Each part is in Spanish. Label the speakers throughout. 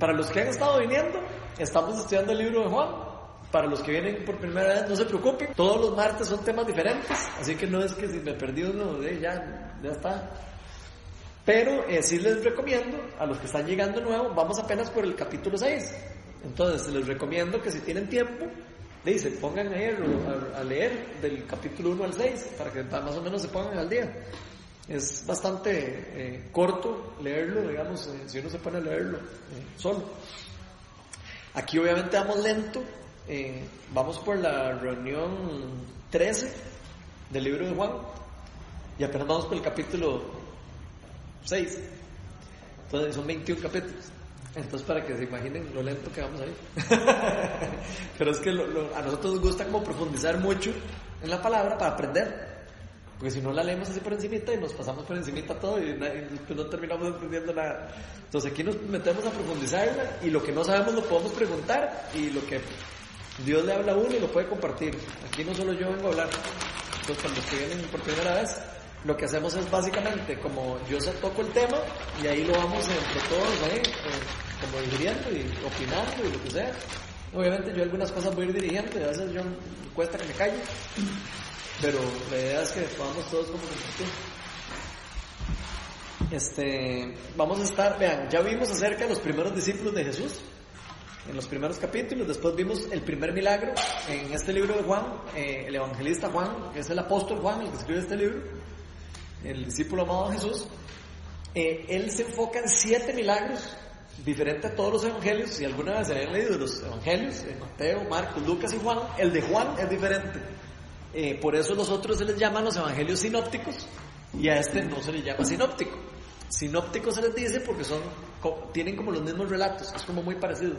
Speaker 1: Para los que han estado viniendo, estamos estudiando el libro de Juan. Para los que vienen por primera vez, no se preocupen. Todos los martes son temas diferentes, así que no es que si me perdí uno, eh, ya, ya está. Pero eh, sí les recomiendo, a los que están llegando nuevo, vamos apenas por el capítulo 6. Entonces les recomiendo que si tienen tiempo, se pongan a, a, leer del capítulo 1 al 6, para que más o menos se pongan al día. Es bastante eh, corto leerlo, digamos, eh, si uno se pone a leerlo eh, solo. Aquí obviamente vamos lento, vamos por la reunión 13 del libro de Juan y apenas vamos por el capítulo 6. Entonces son 21 capítulos. Entonces, para que se imaginen lo lento que vamos a ir. Pero es que a nosotros nos gusta como profundizar mucho en la palabra para aprender. Porque si no la leemos así por encimita y nos pasamos por encimita todo y, no terminamos entendiendo nada. Entonces aquí nos metemos a profundizarla y lo que no sabemos lo podemos preguntar y lo que Dios le habla a uno y lo puede compartir. Aquí no solo yo vengo a hablar. Entonces cuando que vienen por primera vez, lo que hacemos es básicamente como yo se toco el tema y ahí lo vamos entre todos ¿eh? como dirigiendo y opinando y lo que sea. Obviamente yo algunas cosas voy a ir dirigiendo y a veces yo cuesta que me calle. Pero la idea es que podamos todos como Este, vamos a estar, vean, ya vimos acerca de los primeros discípulos de Jesús en los primeros capítulos, después vimos el primer milagro en este libro de Juan, eh, el evangelista Juan, que es el apóstol Juan, el que escribe este libro, el discípulo amado de Jesús, eh, él se enfoca en siete milagros, diferente a todos los evangelios, si alguna vez habían leído los evangelios, Mateo, Marcos, Lucas y Juan, el de Juan es diferente. Eh, por eso los otros se les llaman los evangelios sinópticos y a este no se le llama sinóptico. Sinóptico se les dice porque son, tienen como los mismos relatos, es como muy parecido.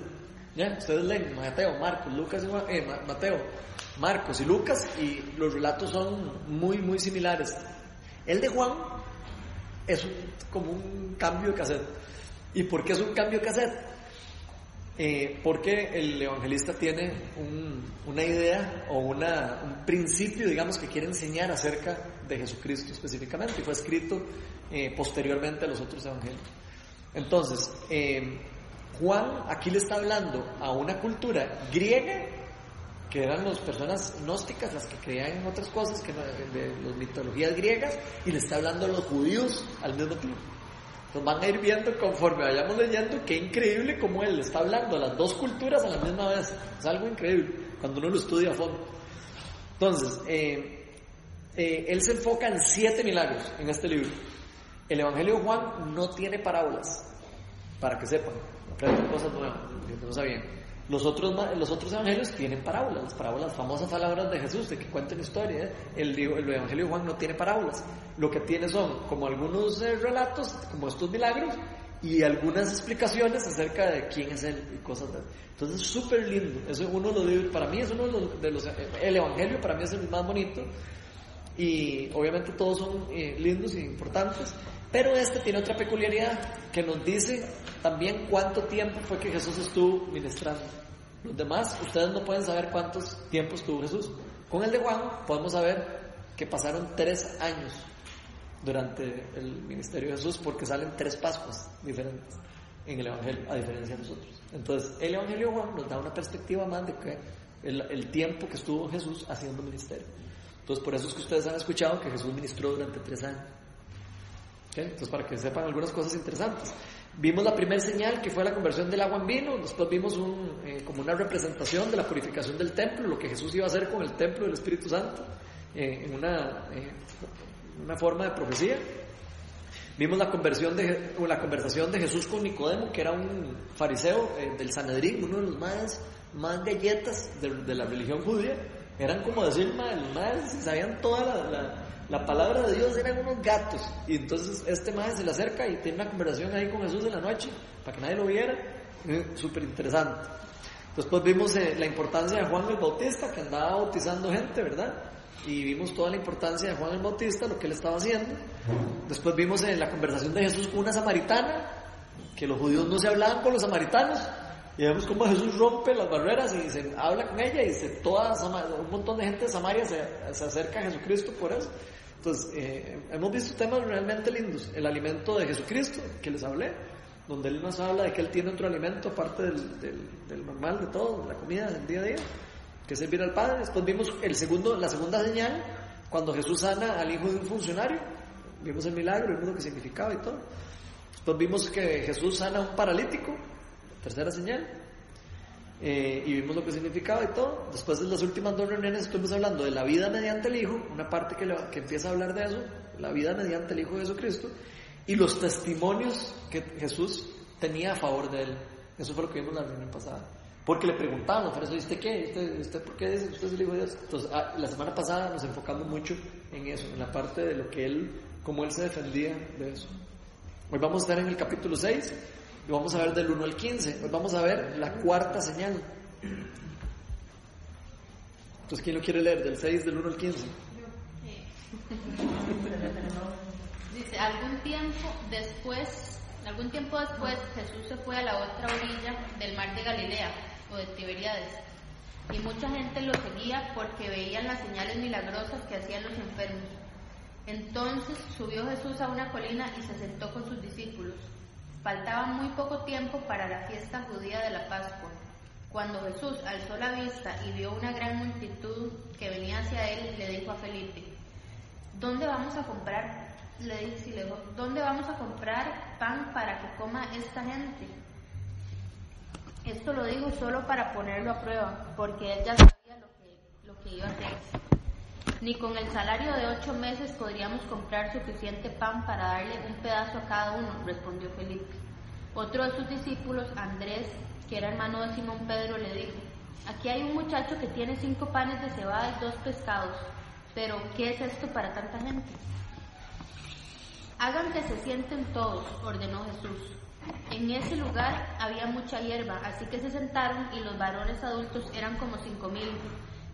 Speaker 1: ¿Ya? Ustedes leen Mateo, Marcos, Lucas y eh, Mateo, Marcos y Lucas y los relatos son muy, muy similares. El de Juan es como un cambio de cassette. ¿Y por qué es un cambio de cassette? Eh, porque el evangelista tiene una idea o una, un principio, digamos, que quiere enseñar acerca de Jesucristo específicamente y fue escrito eh, posteriormente a los otros evangelios. Entonces, eh, Juan aquí le está hablando a una cultura griega, que eran las personas gnósticas, las que creían en otras cosas, que de, las mitologías griegas, y le está hablando a los judíos al mismo tiempo. Nos van a ir viendo conforme vayamos leyendo qué increíble como él está hablando las dos culturas a la misma vez. Es algo increíble cuando uno lo estudia a fondo. Entonces, eh, eh, él se enfoca en siete milagros en este libro. El Evangelio de Juan no tiene parábolas, para que sepan, cosas nuevas, no sabían. Los otros, los otros evangelios tienen parábolas, las parábolas, famosas palabras de Jesús, de que cuentan historia. ¿eh? El, el, evangelio de Juan no tiene parábolas. Lo que tiene son como algunos eh, relatos, como estos milagros, y algunas explicaciones acerca de quién es él y cosas de Entonces, súper lindo. Eso es uno de los, para mí es uno de los, el evangelio para mí es el más bonito. Y obviamente todos son eh, lindos e importantes. Pero este tiene otra peculiaridad que nos dice también cuánto tiempo fue que Jesús estuvo ministrando. Los demás, ustedes no pueden saber cuántos tiempos estuvo Jesús. Con el de Juan podemos saber que pasaron tres años durante el ministerio de Jesús porque salen tres Pascuas diferentes en el Evangelio, a diferencia de nosotros. Entonces, el Evangelio de Juan nos da una perspectiva más de que el, tiempo que estuvo Jesús haciendo ministerio. Entonces, por eso es que ustedes han escuchado que Jesús ministró durante tres años. Entonces, para que sepan algunas cosas interesantes. Vimos la primera señal que fue la conversión del agua en vino, después vimos un, eh, como una representación de la purificación del templo, lo que Jesús iba a hacer con el templo del Espíritu Santo, eh, en una, eh, una forma de profecía. Vimos la, conversión de, la conversación de Jesús con Nicodemo, que era un fariseo del Sanedrín, uno de los más, más galletas de, la religión judía. Eran como decir, los más sabían toda la la palabra de Dios eran unos gatos. Y entonces este maestro se le acerca y tiene una conversación ahí con Jesús en la noche, para que nadie lo viera. Eh, Súper interesante. Después vimos eh, la importancia de Juan el Bautista, que andaba bautizando gente, ¿verdad? Y vimos toda la importancia de Juan el Bautista, lo que él estaba haciendo. Después vimos en la conversación de Jesús con una samaritana, que los judíos no se hablaban con los samaritanos. Y vemos cómo Jesús rompe las barreras y se habla con ella y se, toda, un montón de gente de Samaria se, se acerca a Jesucristo por eso. Entonces, eh, hemos visto temas realmente lindos. El alimento de Jesucristo, que les hablé, donde Él nos habla de que Él tiene otro alimento aparte del, del, normal, de todo, de la comida del día a día, que es servir al Padre. Después vimos el segundo, la segunda señal, cuando Jesús sana al hijo de un funcionario. Vimos el milagro, vimos lo que significaba y todo. Después vimos que Jesús sana a un paralítico, tercera señal. Eh, y vimos lo que significaba y todo. Después de las últimas dos reuniones estuvimos hablando de la vida mediante el Hijo, una parte que, que empieza a hablar de eso, la vida mediante el Hijo de Jesucristo, y los testimonios que Jesús tenía a favor de él. Eso fue lo que vimos la reunión pasada. Porque le preguntaban, pero ¿usted qué? ¿Usted, ¿Usted por qué dice usted es el Hijo de Dios? Entonces, ah, la semana pasada nos enfocamos mucho en eso, en la parte de lo que él, cómo él se defendía de eso. Hoy vamos a estar en el capítulo 6 y vamos a ver del 1 al 15. Hoy vamos a ver la cuarta señal. Entonces, ¿quién lo quiere leer? Del 6, del 1 al 15.
Speaker 2: Dice, algún tiempo después, algún tiempo después, Jesús se fue a la otra orilla del mar de Galilea o de Tiberíades. Y mucha gente lo seguía porque veían las señales milagrosas que hacían los enfermos. Entonces subió Jesús a una colina y se sentó con sus discípulos. Faltaba muy poco tiempo para la fiesta judía de la Pascua. Cuando Jesús alzó la vista y vio una gran multitud que venía hacia él, le dijo a Felipe, ¿dónde vamos a comprar? Le dijo, ¿dónde vamos a comprar pan para que coma esta gente? Esto lo digo solo para ponerlo a prueba, porque él ya sabía lo que, lo que iba a hacer. Ni con el salario de ocho meses podríamos comprar suficiente pan para darle un pedazo a cada uno, respondió Felipe. Otro de sus discípulos, Andrés, que era hermano de Simón Pedro, le dijo, aquí hay un muchacho que tiene cinco panes de cebada y dos pescados, pero ¿qué es esto para tanta gente? Hagan que se sienten todos, ordenó Jesús. En ese lugar había mucha hierba, así que se sentaron y los varones adultos eran como cinco mil.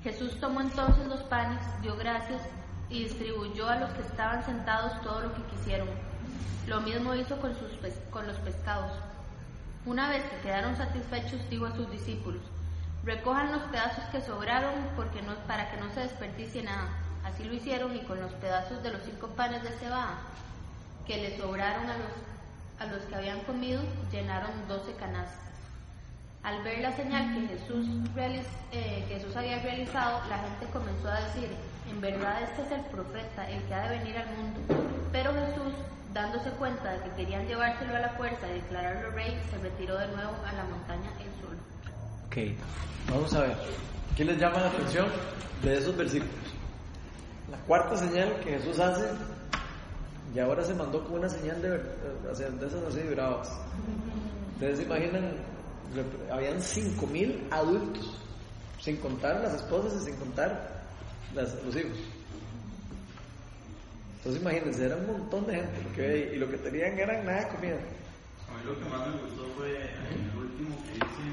Speaker 2: Jesús tomó entonces los panes, dio gracias y distribuyó a los que estaban sentados todo lo que quisieron. Lo mismo hizo con, los pescados. Una vez que quedaron satisfechos, dijo a sus discípulos, recojan los pedazos que sobraron porque no, para que no se desperdicie nada. Así lo hicieron y con los pedazos de los cinco panes de cebada que le sobraron a los que habían comido, llenaron doce canastas. Al ver la señal que Jesús, eh, Jesús había realizado, la gente comenzó a decir, en verdad este es el profeta, el que ha de venir al mundo. Pero Jesús, dándose cuenta de que querían llevárselo a la fuerza y declararlo rey, se retiró de nuevo a la montaña él solo.
Speaker 1: Ok, vamos a ver. ¿Qué les llama la atención de esos versículos? La cuarta señal que Jesús hace, y ahora se mandó con una señal de, de esas así bravas. Ustedes se imaginan habían 5.000 adultos, sin contar las esposas y sin contar los hijos. Entonces imagínense, era un montón de gente lo que y lo que tenían era nada de comida.
Speaker 3: A mí lo que más me gustó fue el último que dice,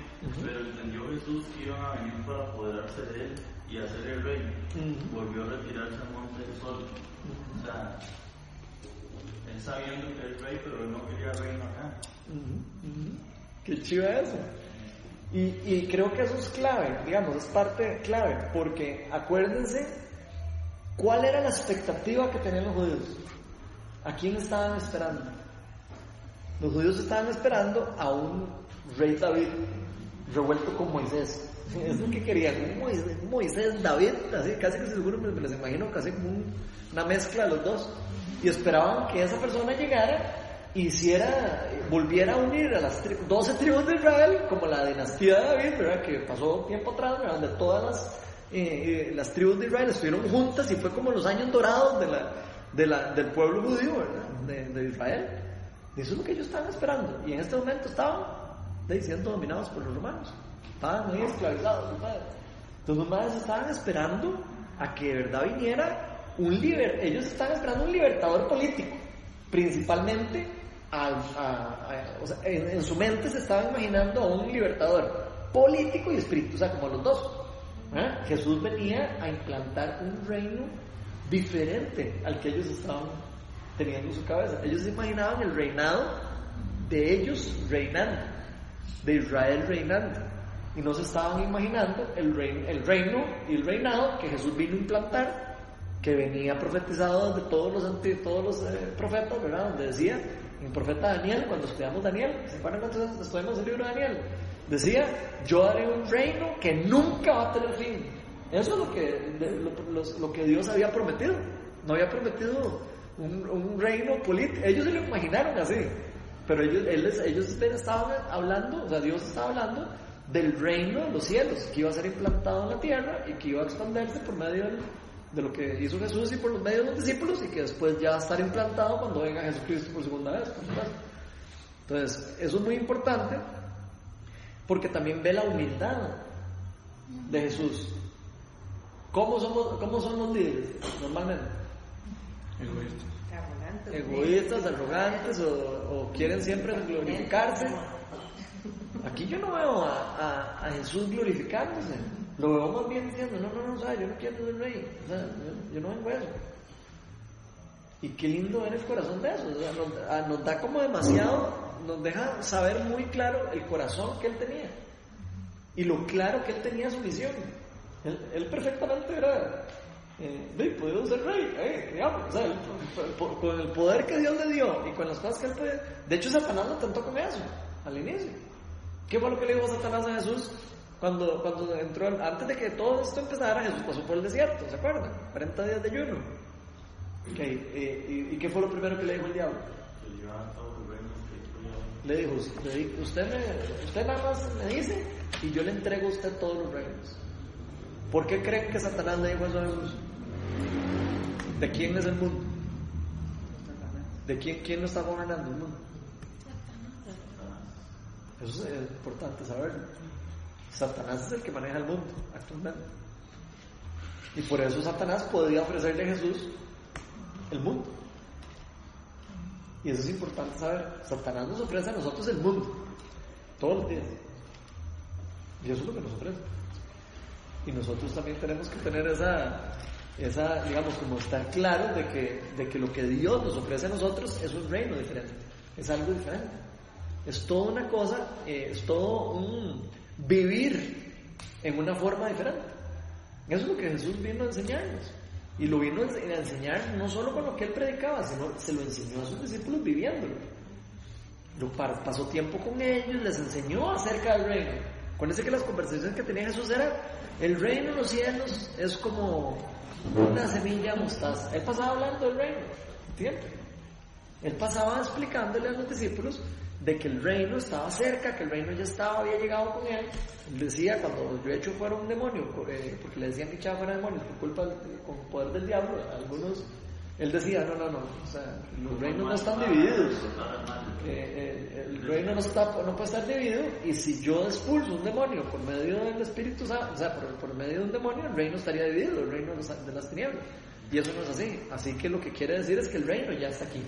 Speaker 3: pero entendió Jesús que iban a venir para apoderarse de él y hacer el rey. Volvió a retirarse al monte del sol. O sea, él sabiendo que es rey, pero él no quería reino acá.
Speaker 1: Qué chiva eso. Y, y, creo que eso es clave, digamos, es parte clave, porque acuérdense cuál era la expectativa que tenían los judíos. ¿A quién estaban esperando? Los judíos estaban esperando a un rey David revuelto con Moisés. Es lo que querían, Moisés, David, así casi que seguro me, les imagino casi como una mezcla de los dos. Y esperaban que esa persona llegara hiciera, volviera a unir a las 12 tribus de Israel, como la dinastía de David, ¿verdad? que pasó tiempo atrás, donde todas las, eh, eh, las tribus de Israel estuvieron juntas y fue como los años dorados de la, de la, del pueblo judío, De, de, Israel. Eso es lo que ellos estaban esperando. Y en este momento estaban siendo dominados por los romanos. Estaban muy esclavizados. Entonces los madres estaban esperando a que de verdad viniera un liber, ellos estaban esperando un libertador político, principalmente en, su mente se estaba imaginando a un libertador político y espiritual, o sea, como los dos. ¿eh? Jesús venía a implantar un reino diferente al que ellos estaban teniendo en su cabeza. Ellos se imaginaban el reinado de ellos reinando, de Israel reinando. Y no se estaban imaginando el reino, el reino y el reinado que Jesús vino a implantar que venía profetizado de todos los, todos los eh, profetas, ¿verdad? Donde decía, el profeta Daniel, cuando estudiamos Daniel, ¿se acuerdan cuando estudiamos el libro de Daniel? Decía, yo haré un reino que nunca va a tener fin. Eso es lo que, lo, que Dios había prometido. No había prometido un, un reino político. Ellos se lo imaginaron así. Pero ellos, ellos estaban hablando, o sea, Dios estaba hablando del reino de los cielos, que iba a ser implantado en la tierra y que iba a expandirse por medio de lo que hizo Jesús y por los medios de los discípulos y que después ya va a estar implantado cuando venga Jesucristo por segunda vez, Entonces, eso es muy importante porque también ve la humildad de Jesús. ¿Cómo, somos, cómo son los líderes normalmente?
Speaker 4: Egoístas.
Speaker 1: Egoístas, arrogantes o quieren siempre glorificarse. Aquí yo no veo a, Jesús glorificándose. Lo veo más bien diciendo, no, no, no, sea, yo no quiero ser rey. O sea, yo, no vengo a eso. Y qué lindo ver el corazón de eso. O sea, nos, nos, da como demasiado, nos deja saber muy claro el corazón que él tenía. Y lo claro que él tenía su misión. Él, perfectamente era, eh, puedo ser rey, eh, digamos, o sea, con el poder que Dios le dio y con las cosas que él puede. De hecho, Satanás lo tentó con eso, al inicio. ¿Qué fue lo que le dijo Satanás a Jesús cuando, cuando entró, antes de que todo esto empezara, Jesús pasó por el desierto, ¿se acuerdan? 40 días de ayuno. y, qué fue lo primero que le dijo el diablo? Le dijo, usted, me, usted nada más me dice y yo le entrego a usted todos los reinos. ¿Por qué creen que Satanás le dijo eso a Jesús? ¿De quién es el mundo? ¿De quién, quién lo está gobernando el mundo? Eso es importante saberlo. Satanás es el que maneja el mundo actualmente. Y por eso Satanás podía ofrecerle a Jesús el mundo. Y eso es importante saber. Satanás nos ofrece a nosotros el mundo. Todos los días. Y eso es lo que nos ofrece. Y nosotros también tenemos que tener esa, esa digamos, como estar claro de que, de que lo que Dios nos ofrece a nosotros es un reino diferente. Es algo diferente. Es toda una cosa, eh, es todo un vivir en una forma diferente. Eso es lo que Jesús vino a enseñarnos. Y lo vino a enseñar no solo con lo que él predicaba, sino se lo enseñó a sus discípulos viviéndolo. Lo pasó tiempo con ellos, les enseñó acerca del reino. Acuérdense que las conversaciones que tenía Jesús eran, el reino de los cielos es como una semilla mostaza. Él pasaba hablando del reino, ¿entiendes? Él pasaba explicándole a los discípulos de que el reino estaba cerca, que el reino ya estaba, había llegado con él. decía, cuando de hecho fuera un demonio, porque, le decían que echaba fuera demonios por culpa, con poder del diablo, algunos, él decía, no, no, no, o sea, los reinos no están divididos. Eh, eh, el reino no, está, no puede estar dividido y si yo expulso un demonio por medio del Espíritu Santo, o sea, por, medio de un demonio, el reino estaría dividido, el reino de las tinieblas. Y eso no es así. Así que lo que quiere decir es que el reino ya está aquí,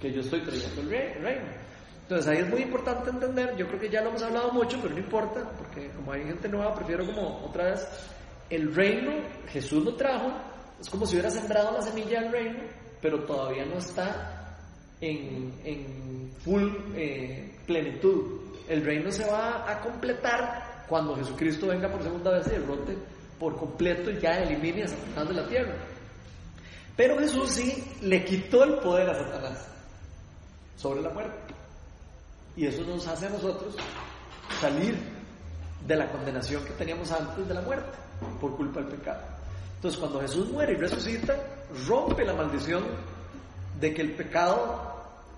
Speaker 1: que yo estoy trayendo el reino. Entonces ahí es muy importante entender, yo creo que ya lo hemos hablado mucho, pero no importa, porque como hay gente nueva, prefiero como otra vez, el reino, Jesús lo trajo, es como si hubiera sembrado la semilla del reino, pero todavía no está en, en full eh, plenitud. El reino se va a completar cuando Jesucristo venga por segunda vez y derrote por completo y ya elimine a Satanás de la tierra. Pero Jesús sí le quitó el poder a Satanás sobre la muerte. Y eso nos hace a nosotros salir de la condenación que teníamos antes de la muerte por culpa del pecado. Entonces cuando Jesús muere y resucita, rompe la maldición de que el pecado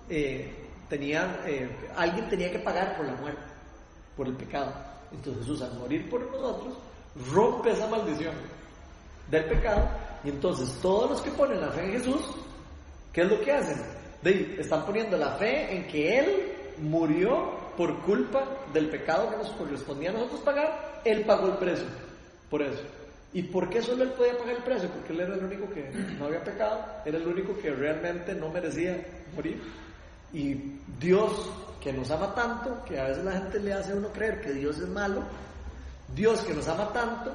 Speaker 1: eh, tenía, eh, alguien tenía que pagar por la muerte, por el pecado. Entonces Jesús al morir por nosotros, rompe esa maldición del pecado y entonces todos los que ponen la fe en Jesús, ¿qué es lo que hacen? están poniendo la fe en que Él murió por culpa del pecado que nos correspondía a nosotros pagar, Él pagó el precio por eso. ¿Y por qué solo Él podía pagar el precio? Porque Él era el único que no había pecado, era el único que realmente no merecía morir. Y Dios, que nos ama tanto, que a veces la gente le hace a uno creer que Dios es malo, Dios que nos ama tanto,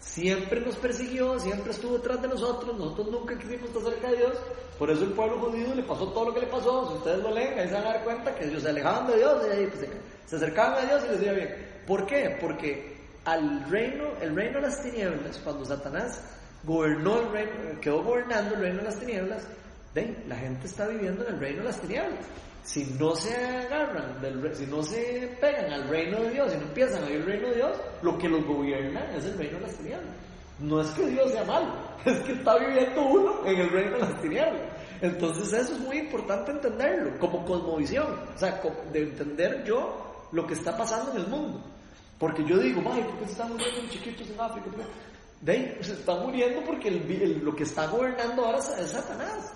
Speaker 1: siempre nos persiguió, siempre estuvo detrás de nosotros, nosotros nunca quisimos estar cerca de Dios, por eso el pueblo judío le pasó todo lo que le pasó, si ustedes lo leen, ahí se van a dar cuenta que ellos se alejaban de Dios, y pues, se, acercaban a Dios y les iba bien. ¿Por qué? Porque al reino, el reino de las tinieblas, cuando Satanás gobernó el reino, quedó gobernando el reino de las tinieblas, ven, la gente está viviendo en el reino de las tinieblas. Si no se agarran, del, si no se pegan al reino de Dios, si no empiezan a vivir el reino de Dios, lo que los gobierna es el reino de las tinieblas. No es que Dios sea malo, es que está viviendo uno en el reino de las tinieblas. Entonces eso es muy importante entenderlo, como cosmovisión, o sea, de entender yo lo que está pasando en el mundo. Porque yo digo, ay, ¿por qué se están muriendo los chiquitos en África? De ahí, se está muriendo porque lo que está gobernando ahora es Satanás.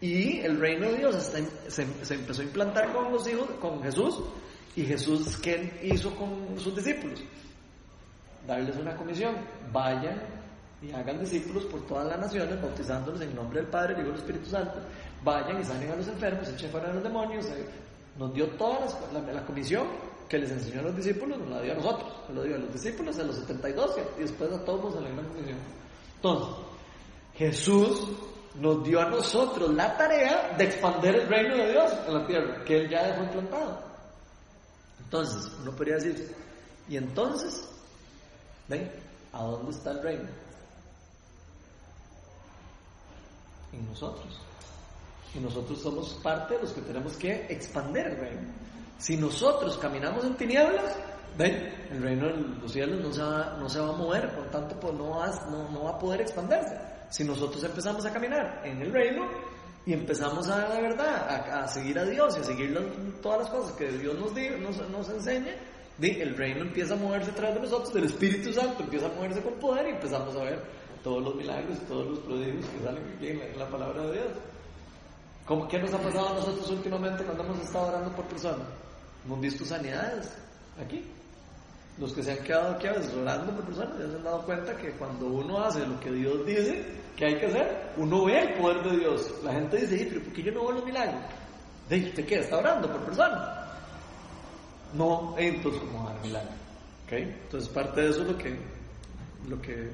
Speaker 1: Y el reino de Dios se, empezó a implantar con los hijos, con Jesús. Y Jesús, ¿qué hizo con sus discípulos? Darles una comisión. Vayan y hagan discípulos por todas las naciones, bautizándolos en nombre del Padre, Hijo y del Espíritu Santo. Vayan y salen a los enfermos, echen fuera a los demonios. Eh, nos dio toda la, comisión que les enseñó a los discípulos, nos la dio a nosotros. Se lo dio a los discípulos, a los 72 y después a todos en la gran comisión. Entonces, Jesús nos dio a nosotros la tarea de expandir el reino de Dios en la tierra, que Él ya dejó implantado. Entonces, uno podría decir, y entonces, ¿ven? ¿A dónde está el reino? En nosotros. Y nosotros somos parte de los que tenemos que expandir el reino. Si nosotros caminamos en tinieblas, ¿ven? El reino de los cielos no se va, no se va a mover, por tanto pues no, va, no, va a poder expandirse. Si nosotros empezamos a caminar en el reino y empezamos a, de verdad, a, seguir a Dios y a seguir todas las cosas que Dios nos, nos, nos enseña, el reino empieza a moverse detrás de nosotros, el Espíritu Santo empieza a moverse con poder y empezamos a ver todos los milagros, todos los prodigios que salen aquí en la, palabra de Dios. ¿Cómo, ¿Qué nos ha pasado a nosotros últimamente cuando hemos estado orando por personas? Hemos visto sanidades aquí. Los que se han quedado aquí orando por personas ya se han dado cuenta que cuando uno hace lo que Dios dice que hay que hacer, uno ve el poder de Dios. La gente dice, pero ¿por qué yo no veo los milagros? De ¿usted qué? ¿Está orando por personas? No, entonces, ¿cómo va a dar milagro? ¿Okay? Entonces, parte de eso es lo que, lo que,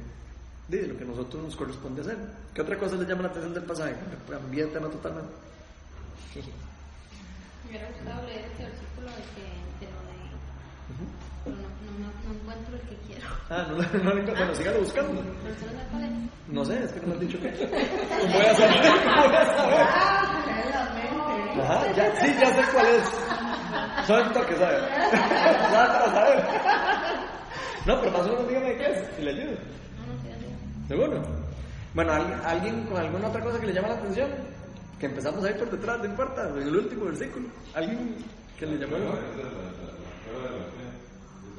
Speaker 1: dice, lo que nosotros nos corresponde hacer. ¿Qué otra cosa le llama la atención del pasaje? Cambia el tema totalmente.
Speaker 2: Me hubiera gustado leer este versículo de que de lo de no, no, encuentro el que quiero. Ah, no, no, no encuentro.
Speaker 1: Bueno, sígalo buscando. No sé, es que no me han dicho qué. Voy a saber. Voy a saber. Ajá, ya, sí, ya sé cuál es. Ya para saber. No, pero más o menos dígame qué es y le ayudo. ¿Seguro? Bueno, ¿alguien con alguna otra cosa que le llama la atención? Que empezamos ahí por detrás, no importa, en el último versículo. ¿Alguien que le llamó? la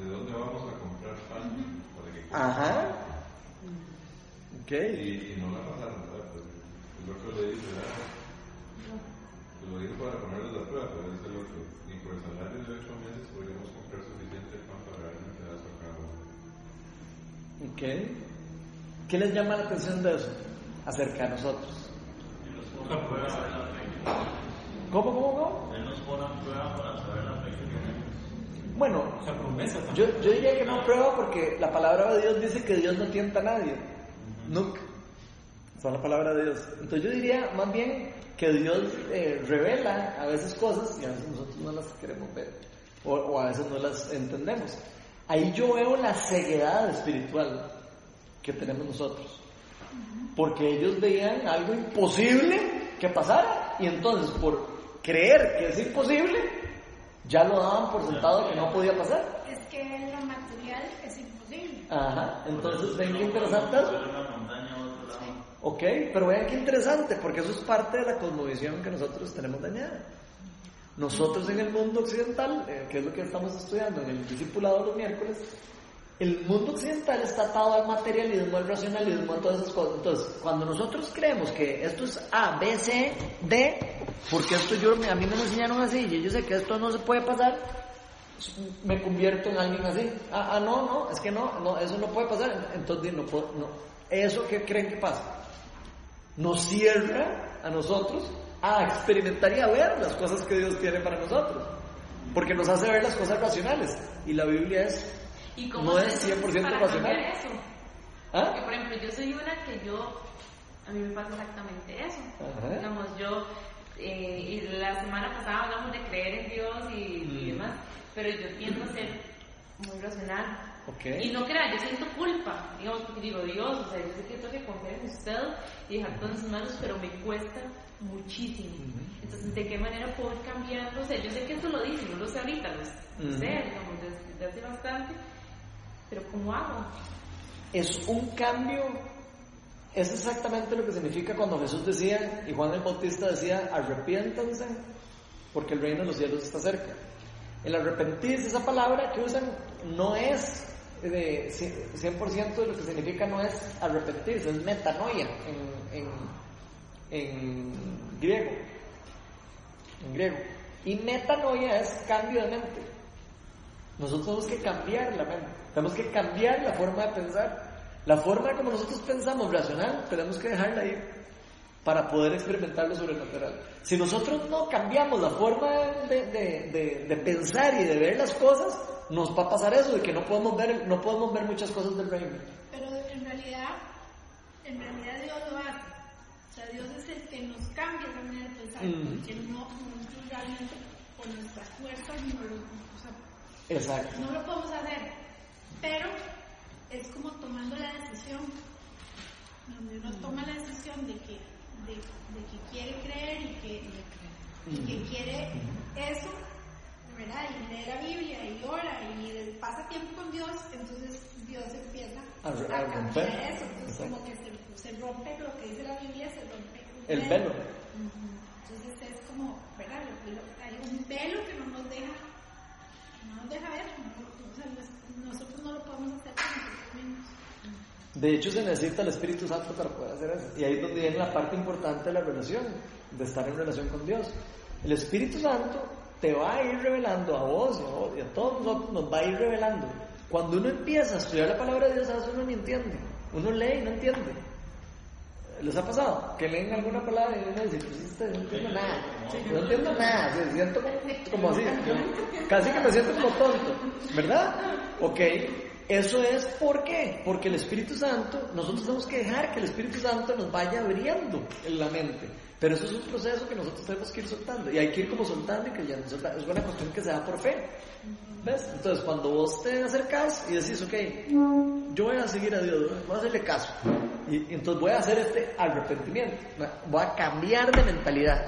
Speaker 4: ¿de dónde vamos a comprar pan para que
Speaker 1: Ajá. Ok.
Speaker 4: Y, no la pasaron, ¿verdad? Pues, el otro le dice, ¿verdad? Pues lo dijo para ponerles la prueba, pero dice el otro, por el salario de ocho meses podríamos comprar suficiente pan para darle un pedazo a cada uno.
Speaker 1: Ok. ¿Qué les llama la atención de eso? Acerca de nosotros. ¿Cómo, cómo, cómo?
Speaker 3: Él nos pone a prueba para saber la fe que tenemos.
Speaker 1: Bueno, yo, yo diría que no prueba porque la palabra de Dios dice que Dios no tienta a nadie. Nunca. Son la palabra de Dios. Entonces yo diría más bien que Dios eh, revela a veces cosas y a veces nosotros no las queremos ver. O, o, a veces no las entendemos. Ahí yo veo la ceguedad espiritual que tenemos nosotros. Porque ellos veían algo imposible que pasara y entonces por creer que es imposible, ya lo daban por sentado que no podía pasar.
Speaker 5: Es que lo material es imposible.
Speaker 1: Ajá, entonces ven qué interesante Ok, pero vean qué interesante, porque eso es parte de la cosmovisión que nosotros tenemos dañada. Nosotros en el mundo occidental, eh, que es lo que estamos estudiando en el discipulado los miércoles, el mundo occidental está atado al materialismo, al racionalismo, a todas esas cosas. Entonces, cuando nosotros creemos que esto es A, B, C, D, porque esto yo, a mí me lo enseñaron así y yo sé que esto no se puede pasar, me convierto en alguien así. Ah, ah, no, no, es que no, no, eso no puede pasar. Entonces, no puedo, no. ¿Eso qué creen que pasa? Nos cierra a nosotros a experimentar y a ver las cosas que Dios tiene para nosotros. Porque nos hace ver las cosas racionales. Y la Biblia es
Speaker 2: ¿Y cómo
Speaker 1: no es 100% racional.
Speaker 2: Eso? ¿Ah? Porque, por ejemplo, yo soy una que yo, a mí me pasa exactamente eso. Digamos, yo, eh, y la semana pasada hablamos de creer en Dios y, y, mm. demás, pero yo tiendo a ser muy racional
Speaker 6: Y no crea, yo siento culpa, digamos, porque digo, Dios, o sea, yo sé que tengo que confiar en usted y dejar todo en sus manos, pero me cuesta muchísimo. Entonces, ¿de qué manera puedo ir cambiando? O sea, yo sé que eso lo dice, no lo sé ahorita, lo sé, digamos, desde, desde hace bastante, pero ¿cómo hago?
Speaker 1: Es un cambio, es exactamente lo que significa cuando Jesús decía, y Juan el Bautista decía, arrepiéntanse, porque el reino de los cielos está cerca. El arrepentirse, esa palabra que usan, no es de 100% de lo que significa, no es arrepentirse, es metanoia en, en, en griego. En griego. Y metanoia es cambio de mente. Nosotros tenemos que cambiar la mente, tenemos que cambiar la forma de pensar. La forma como nosotros pensamos racional, tenemos que dejarla ir para poder experimentar lo sobrenatural. Si nosotros no cambiamos la forma de, de- de- de pensar y de ver las cosas, nos va a pasar eso, de que no podemos ver, no podemos ver muchas cosas del reino.
Speaker 5: Pero en realidad, en realidad Dios lo hace. O sea, Dios es el que nos cambia la manera de pensar,
Speaker 1: Mm.
Speaker 5: porque no, nosotros realmente con nuestras fuerzas no lo, o sea,
Speaker 1: Exacto.
Speaker 5: no lo podemos hacer. Pero es como tomando la decisión, donde uno toma la decisión de que, de, de que quiere creer y que, y que quiere eso, ¿verdad? Y lee la Biblia y ora y pasa tiempo con Dios, entonces Dios empieza
Speaker 1: A
Speaker 5: a,
Speaker 1: romper.
Speaker 5: eso. Entonces,
Speaker 1: Exacto.
Speaker 5: como que se, se rompe lo que dice la Biblia, se rompe un
Speaker 1: El velo.
Speaker 5: Entonces es como, ¿verdad? Hay un velo que no nos deja, no nos deja ver. no- o sea, nos- nosotros no lo podemos hacer por nosotros mismos.
Speaker 1: De hecho, se necesita el Espíritu Santo para poder hacer eso. Y ahí es donde viene la parte importante de la relación, de estar en relación con Dios. El Espíritu Santo te va a ir revelando a vos y a, vos y a todos nosotros, nos va a ir revelando. Cuando uno empieza a estudiar la palabra de Dios, a veces uno ni entiende. Uno lee y no entiende. ¿Les ha pasado? Que leen alguna palabra y uno dice, pues este, no entiendo nada. No entiendo nada. Se siento como, como así. Casi que me siento como tonto. ¿Verdad? Ok. Eso es ¿por qué? Porque el Espíritu Santo, nosotros tenemos que dejar que el Espíritu Santo nos vaya abriendo en la mente. Pero eso es un proceso que nosotros tenemos que ir soltando. Y hay que ir como soltando y creyendo. Es una cuestión que se da por fe. ¿Ves? Entonces, cuando vos te acercás y decís, ok, yo voy a seguir a Dios, voy a hacerle caso. Y, y entonces voy a hacer este arrepentimiento. Voy a cambiar de mentalidad.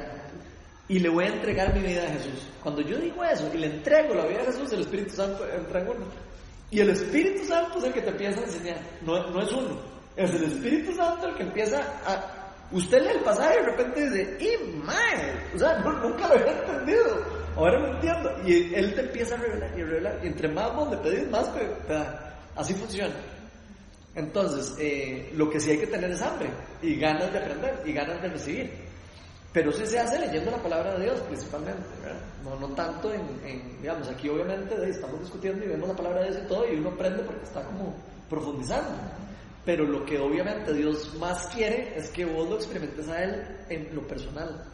Speaker 1: Y le voy a entregar mi vida a Jesús. Cuando yo digo eso y le entrego la vida a Jesús, el Espíritu Santo entra en uno. Y el Espíritu Santo es el que te empieza a enseñar. No, no es uno. Es el Espíritu Santo el que empieza a... Usted lee el pasaje y de repente dice, ¡y mae! O sea, no- nunca lo había entendido. Ahora lo entiendo. Y él te empieza a revelar y a revelar. Y entre más vos le pedís, más te, te. Así funciona. Entonces, eh, lo que sí hay que tener es hambre y ganas de aprender y ganas de recibir. Pero eso se hace leyendo la palabra de Dios principalmente, ¿verdad? No, no tanto en, en, digamos, aquí obviamente estamos discutiendo y vemos la palabra de Dios y todo y uno aprende porque está como profundizando. Pero lo que obviamente Dios más quiere es que vos lo experimentes a Él en lo personal.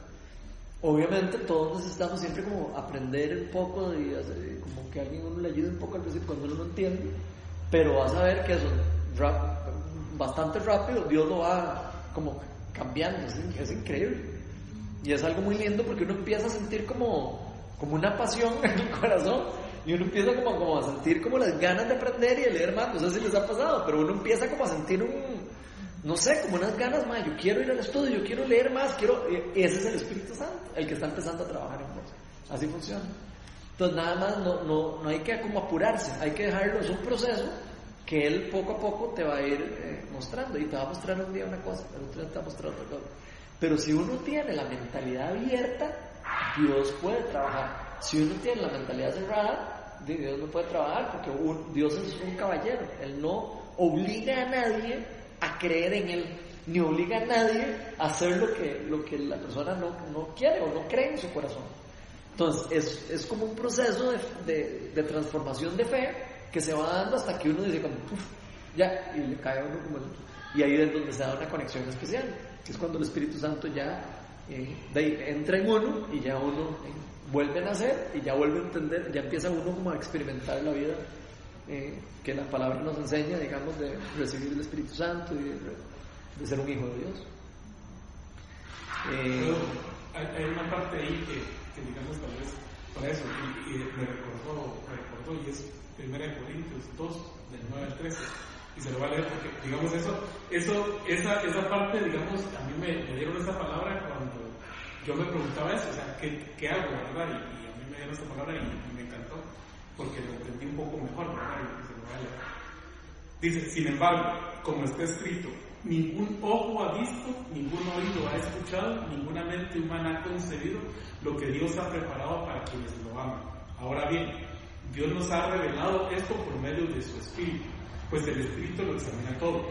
Speaker 1: Obviamente todos necesitamos siempre como aprender un poco y hacer- como que alguien uno le ayude un poco al principio cuando uno no entiende, pero vas a ver que eso rap- bastante rápido Dios lo va como cambiando, es, es increíble. Y es algo muy lindo porque uno empieza a sentir como, como una pasión en el corazón y uno empieza como, como a sentir como las ganas de aprender y de leer más, no sé si les ha pasado, pero uno empieza como a sentir un, no sé, como unas ganas más, yo quiero ir al estudio, yo quiero leer más, quiero, y ese es el Espíritu Santo, el que está empezando a trabajar en vos. Así funciona. Entonces nada más no, no, no hay que como apurarse, hay que dejarlo, es un proceso que él poco a poco te va a ir eh, mostrando y te va a mostrar un día una cosa, el otro día te va a mostrar otra cosa. Pero si uno tiene la mentalidad abierta, Dios puede trabajar. Si uno tiene la mentalidad cerrada, di- Dios no puede trabajar porque un- Dios es un caballero. Él no obliga a nadie a creer en Él, ni obliga a nadie a hacer lo que, lo que la persona no, no quiere o no cree en su corazón. Entonces, es, es como un proceso de, de- de transformación de fe que se va dando hasta que uno dice, como, "Uf, ya, y le cae a uno como el Y ahí es donde se da una conexión especial, que es cuando el Espíritu Santo ya eh, de entra en uno y ya uno eh, vuelve a nacer y ya vuelve a entender, ya empieza uno como a experimentar la vida eh, que la palabra nos enseña, digamos, de recibir el Espíritu Santo y de, de ser un hijo de Dios. Eh,
Speaker 7: Hay, hay una parte ahí que, que digamos tal vez para eso y, y me recordó, me recordó y es Primera de Corintios 2, del 9 al 13. Y se lo va a leer porque, digamos, eso, eso esa, esa parte, digamos, a mí me, me dieron esta palabra cuando yo me preguntaba eso, o sea, ¿qué, qué hago, verdad? Y, a mí me dieron esta palabra y, me encantó porque lo entendí un poco mejor, ¿verdad? Dice, sin embargo, como está escrito, ningún ojo ha visto, ningún oído ha escuchado, ninguna mente humana ha concebido lo que Dios ha preparado para quienes lo aman. Ahora bien, Dios nos ha revelado esto por medio de su Espíritu, pues el Espíritu lo examina todo,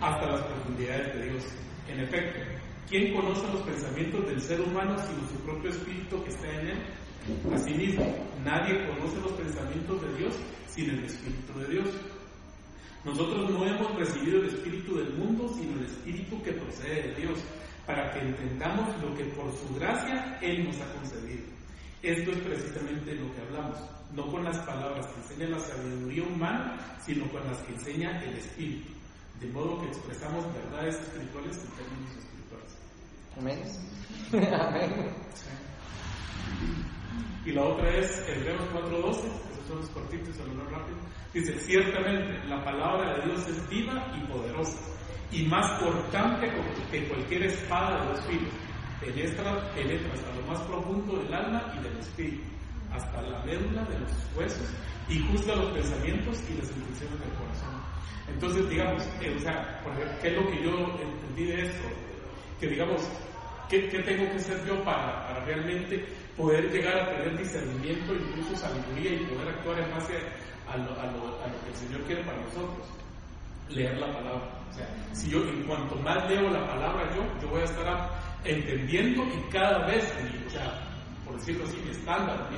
Speaker 7: hasta las profundidades de Dios. En efecto, ¿quién conoce los pensamientos del ser humano sino su propio Espíritu que está en él? Asimismo, nadie conoce los pensamientos de Dios sin el Espíritu de Dios. Nosotros no hemos recibido el Espíritu del mundo, sino el Espíritu que procede de Dios, para que entendamos lo que por su gracia Él nos ha concedido. Esto es precisamente lo que hablamos, no con las palabras que enseña la sabiduría humana, sino con las que enseña el Espíritu, de modo que expresamos verdades espirituales en términos espirituales.
Speaker 1: Amén. Amén.
Speaker 7: Y la otra es Hebreos 4.12, esos son los cortitos, se lo rápido. Dice, ciertamente la palabra de Dios es viva y poderosa, y más cortante que cualquier espada de dos filos. Penetra, penetra hasta lo más profundo del alma y del espíritu, hasta la médula de los huesos, y juzga los pensamientos y las intenciones del corazón. Entonces, digamos, eh, o sea, ¿qué es lo que yo entendí de esto? Que digamos, ¿qué, qué tengo que hacer yo para, para realmente poder llegar a tener discernimiento, incluso sabiduría y poder actuar en base a lo, a lo, a lo que el Señor quiere para nosotros? Leer la palabra. O sea, si yo, en cuanto más leo la palabra yo, yo voy a estar entendiendo y cada vez, o sea, por decirlo así, mi estándar,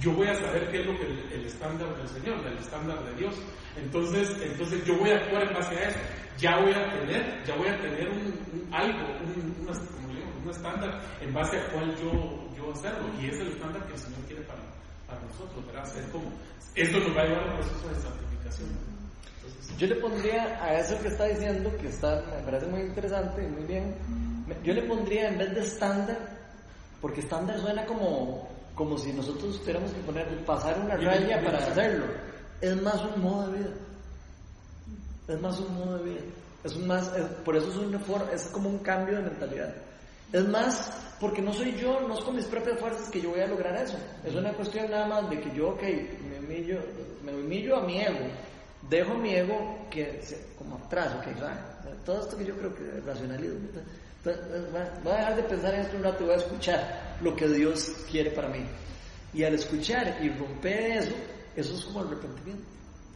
Speaker 7: yo voy a saber qué es lo que el, el estándar del Señor, el estándar de Dios. Entonces, entonces yo voy a actuar en base a eso. Ya voy a tener, ya voy a tener un, un algo, un, un estándar en base a cuál yo, yo hacerlo. Y es el estándar que el Señor quiere para, para nosotros, ¿verdad? Es como, esto nos va a llevar al proceso de santificación. Entonces,
Speaker 1: Yo le pondría a eso que está diciendo, que está, me parece muy interesante y muy bien, yo le pondría en vez de estándar, porque estándar suena como, como si nosotros tuviéramos que poner, pasar una raya para hacerlo. Es más un modo de vida. Es más un modo de vida. Es un más, es- por eso es, una for- es como un cambio de mentalidad. Es más, porque no soy yo, no es con mis propias fuerzas que yo voy a lograr eso. Es una cuestión nada más de que yo, ok, me humillo, me humillo a mi ego, dejo mi ego que como atrás, ok, ¿sabes? todo esto que yo creo que es racionalismo. Entonces, va- voy a dejar de pensar en esto un rato y voy a escuchar lo que Dios quiere para mí. Y al escuchar y romper eso, eso es como el arrepentimiento.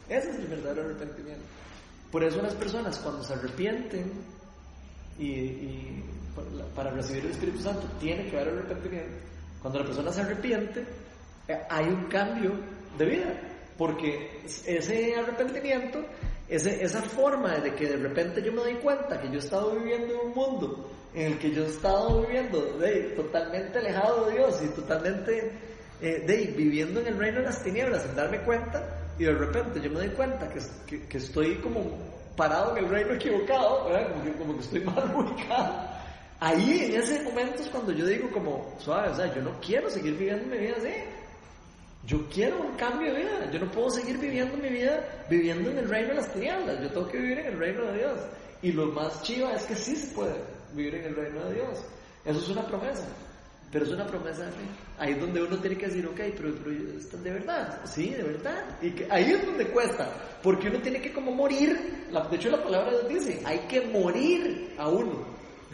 Speaker 1: Ese es el verdadero arrepentimiento. Por eso las personas cuando se arrepienten y, y para recibir el Espíritu Santo tiene que haber arrepentimiento. Cuando la persona se arrepiente, eh, hay un cambio de vida, porque ese arrepentimiento, ese- esa forma de que de repente yo me doy cuenta que yo he estado viviendo en un mundo en el que yo he estado viviendo de, totalmente alejado de Dios y totalmente eh, de, viviendo en el reino de las tinieblas sin darme cuenta y de repente yo me doy cuenta que, que, que estoy como parado en el reino equivocado, ¿verdad? Como, que, como que estoy mal ubicado. Ahí, en ese momento es cuando yo digo como, suave, o sea, yo no quiero seguir viviendo mi vida así. Yo quiero un cambio de vida. Yo no puedo seguir viviendo mi vida viviendo en el reino de las tinieblas. Yo tengo que vivir en el reino de Dios. Y lo más chiva es que sí se puede vivir en el reino de Dios. Eso es una promesa. Pero es una promesa de fe. Ahí es donde uno tiene que decir, ok, pero, pero esto es de verdad. Sí, de verdad. Y que ahí es donde cuesta. Porque uno tiene que como morir. La- de hecho, la palabra de Dios dice, hay que morir a uno.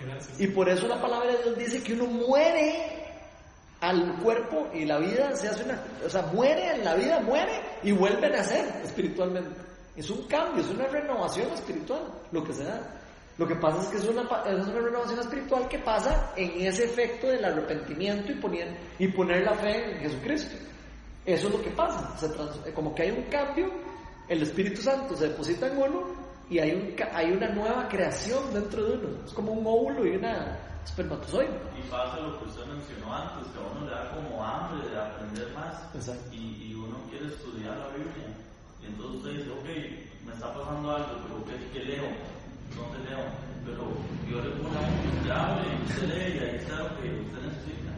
Speaker 7: gracias.
Speaker 1: Y por eso la palabra de Dios dice que uno muere al cuerpo y la vida se hace una, o sea, muere en la vida, muere y vuelve a nacer espiritualmente. Es un cambio, es una renovación espiritual lo que se da. Lo que pasa es que es una, es una renovación espiritual que pasa en ese efecto del arrepentimiento y poner, y poner la fe en Jesucristo. Eso es lo que pasa. Se trans- como que hay un cambio, el Espíritu Santo se deposita en uno y hay, un, hay una nueva creación dentro de uno. Es como un óvulo y una espermatozoide.
Speaker 3: Y pasa lo que usted mencionó antes, que a uno le da como hambre de aprender más.
Speaker 1: Exacto.
Speaker 3: Y, y uno quiere estudiar la Biblia. Y entonces usted dice, ok, me está pasando algo, pero ¿qué, qué leo? ¿Dónde leo? Pero yo le pongo un hambre y usted lee y ahí está lo que usted necesita.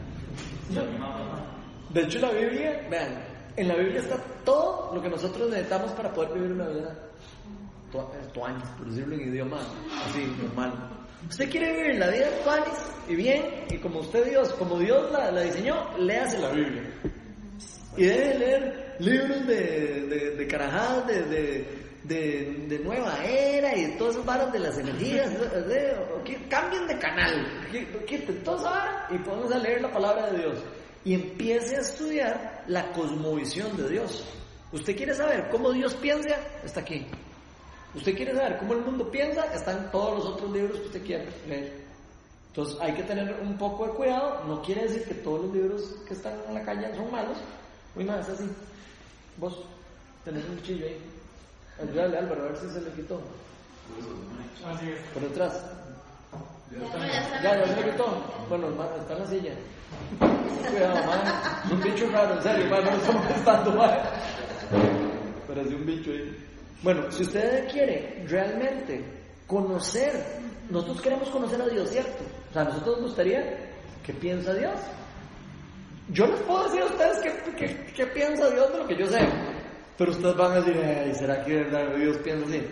Speaker 3: Y.
Speaker 1: De hecho, la Biblia, vean, En la Biblia está todo lo que nosotros necesitamos para poder vivir una vida tuanis, por decirlo en idioma así normal. Usted quiere vivir la vida tuanis y bien, y como usted Dios, como Dios la, la diseñó, léase la Biblia. Y debe leer libros de, de, carajadas, de, de, nueva era y de todos esos varos de las energías. cambien de canal, quiten todo eso y podemos a leer la palabra de Dios. Y empiece a estudiar la cosmovisión de Dios. ¿Usted quiere saber cómo Dios piensa? Está aquí. ¿Usted quiere saber cómo el mundo piensa? Están todos los otros libros que usted quiere leer. Entonces hay que tener un poco de cuidado. No quiere decir que todos los libros que están en la calle son malos. Uy, más, así. Vos tenés un cuchillo ahí. Ayúdale Álvaro a ver si se le quitó. Por detrás.
Speaker 2: Ya,
Speaker 1: Ya, se le quitó. Bueno, hermano, está en la silla. Cuidado, man. Es un bicho raro, en serio, man. No lo estamos molestando, man. Parece un bicho ahí. Bueno, si usted quiere realmente conocer, nosotros queremos conocer a Dios, ¿cierto? O sea, a nosotros nos gustaría que piensa Dios. Yo les puedo decir a ustedes qué, qué, piensa Dios de lo que yo sé, pero ustedes van a decir, ¿será que Dios piensa así?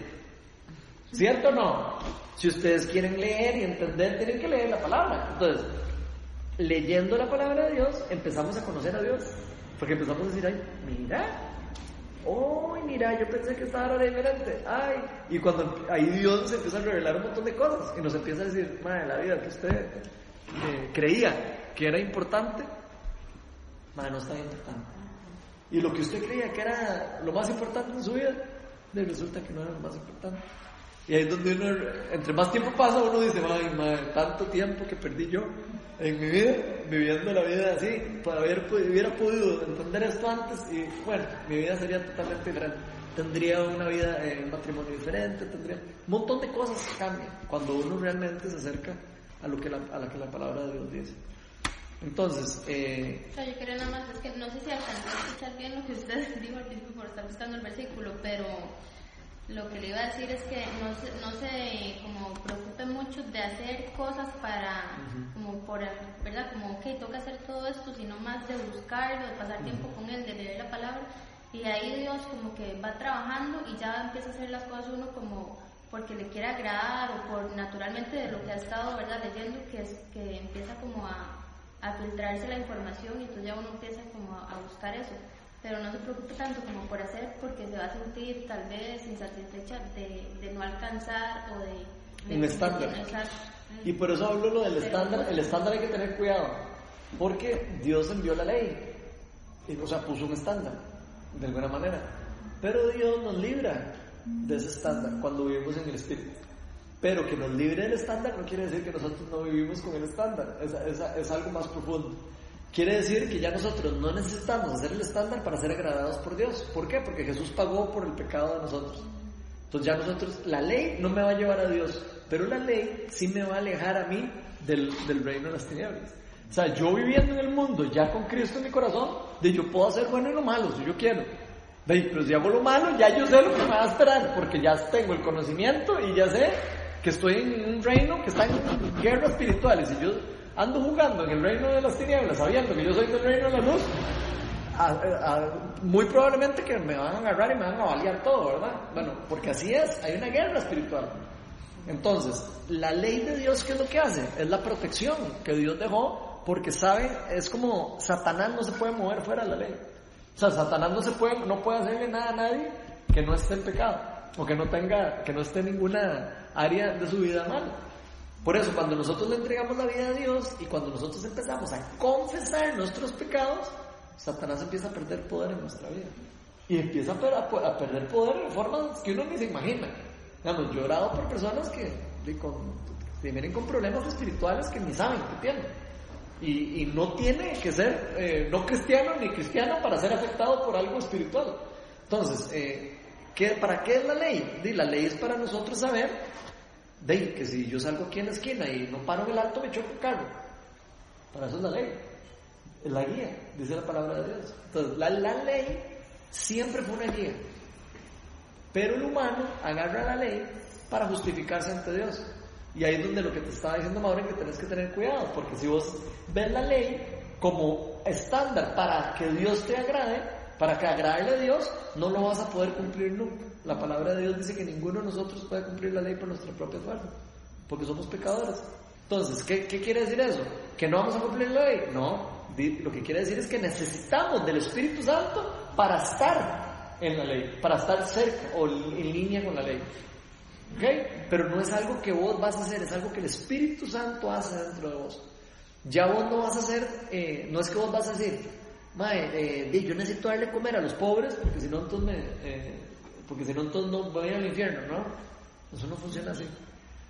Speaker 1: ¿Cierto o no? Si ustedes quieren leer y entender, tienen que leer la palabra. Entonces, leyendo la palabra de Dios, empezamos a conocer a Dios. Porque empezamos a decir, ay, mira, ¡Uy, mira, yo pensé que estaba diferente! ¡Ay! Y cuando ahí Dios nos empieza a revelar un montón de cosas y nos empieza a decir, madre, la vida que usted eh, creía que era importante, madre, no está importante. Y lo que usted creía que era lo más importante en su vida, resulta que no era lo más importante. Y ahí es donde uno, entre más tiempo pasa, uno dice, ay, madre, tanto tiempo que perdí yo en mi vida, viviendo la vida así, para haber, hubiera podido entender esto antes y bueno, mi vida sería totalmente diferente. Tendría una vida, eh, un matrimonio diferente, tendría un montón de cosas que cambian cuando uno realmente se acerca a lo que la, a la que la palabra de Dios dice. Entonces,
Speaker 2: eh... o sea, yo quería nada más, es que no sé si alcanzó a escuchar bien lo que usted dijo al principio por estar buscando el versículo, pero lo que le iba a decir es que no se, no se como preocupe mucho de hacer cosas para, como por, ¿verdad? Como, ok, toca hacer todo esto, sino más de buscarlo, de pasar tiempo con él, de leer la palabra. Y ahí Dios como que va trabajando y ya empieza a hacer las cosas uno como porque le quiere agradar o por naturalmente de lo que ha estado, ¿verdad? Leyendo, que, es, que empieza como a, a filtrarse la información y entonces ya uno empieza como a buscar eso pero no se preocupe tanto como por hacer porque se va a sentir tal vez insatisfecha de, de no alcanzar o de...
Speaker 1: un estándar. Y por eso hablo lo del estándar, el estándar hay que tener cuidado, porque Dios envió la ley, o sea, puso un estándar, de alguna manera, pero Dios nos libra de ese estándar cuando vivimos en el Espíritu. Pero que nos libre del estándar no quiere decir que nosotros no vivimos con el estándar, es, es, es algo más profundo. Quiere decir que ya nosotros no necesitamos hacer el estándar para ser agradados por Dios. ¿Por qué? Porque Jesús pagó por el pecado de nosotros. Entonces ya nosotros, la ley no me va a llevar a Dios, pero la ley sí me va a alejar a mí del, reino de las tinieblas. O sea, yo viviendo en el mundo ya con Cristo en mi corazón, de yo puedo hacer bueno y lo malo si yo quiero. De, pero si hago lo malo, ya yo sé lo que me va a esperar, porque ya tengo el conocimiento y ya sé que estoy en un reino que está en guerra espiritual. Y si yo ando jugando en el reino de las tinieblas sabiendo que yo soy del reino de la luz, muy probablemente que me van a agarrar y me van a balear todo, ¿verdad? Bueno, porque así es, hay una guerra espiritual. Entonces, la ley de Dios, ¿qué es lo que hace? Es la protección que Dios dejó, porque sabe, es como Satanás no se puede mover fuera de la ley. O sea, Satanás no se puede, no puede hacerle nada a nadie que no esté en pecado, o que no tenga, que no esté en ninguna área de su vida mal. Por eso, cuando nosotros le entregamos la vida a Dios y cuando nosotros empezamos a confesar nuestros pecados, Satanás empieza a perder poder en nuestra vida. Y empieza a, perder poder de formas que uno ni se imagina. Digamos, yo he orado por personas que, vienen con problemas espirituales que ni saben que tienen. Y, no tiene que ser eh, no cristiano ni cristiano para ser afectado por algo espiritual. Entonces, eh, ¿qué, ¿para qué es la ley? la ley es para nosotros saber de que si yo salgo aquí en la esquina y no paro en el alto, me choco el carro. Para eso es la ley. Es la guía, dice la palabra de Dios. Entonces, la, la ley siempre fue una guía. Pero el humano agarra la ley para justificarse ante Dios. Y ahí es donde lo que te estaba diciendo Mauro que tenés que tener cuidado, porque si vos ves la ley como estándar para que Dios te agrade, Para que agradarle a Dios, no lo vas a poder cumplir nunca. La palabra de Dios dice que ninguno de nosotros puede cumplir la ley por nuestra propia fuerza, porque somos pecadores. Entonces, ¿qué, ¿qué quiere decir eso? ¿Que no vamos a cumplir la ley? No, lo que quiere decir es que necesitamos del Espíritu Santo para estar en la ley, para estar cerca o en línea con la ley. ¿Ok? Pero no es algo que vos vas a hacer, es algo que el Espíritu Santo hace dentro de vos. Ya vos no vas a hacer, eh, no es que vos vas a decir, Mae, eh, yo necesito darle comer a los pobres porque si no entonces me, eh, porque si no entonces no voy al infierno, ¿no? Eso no funciona así.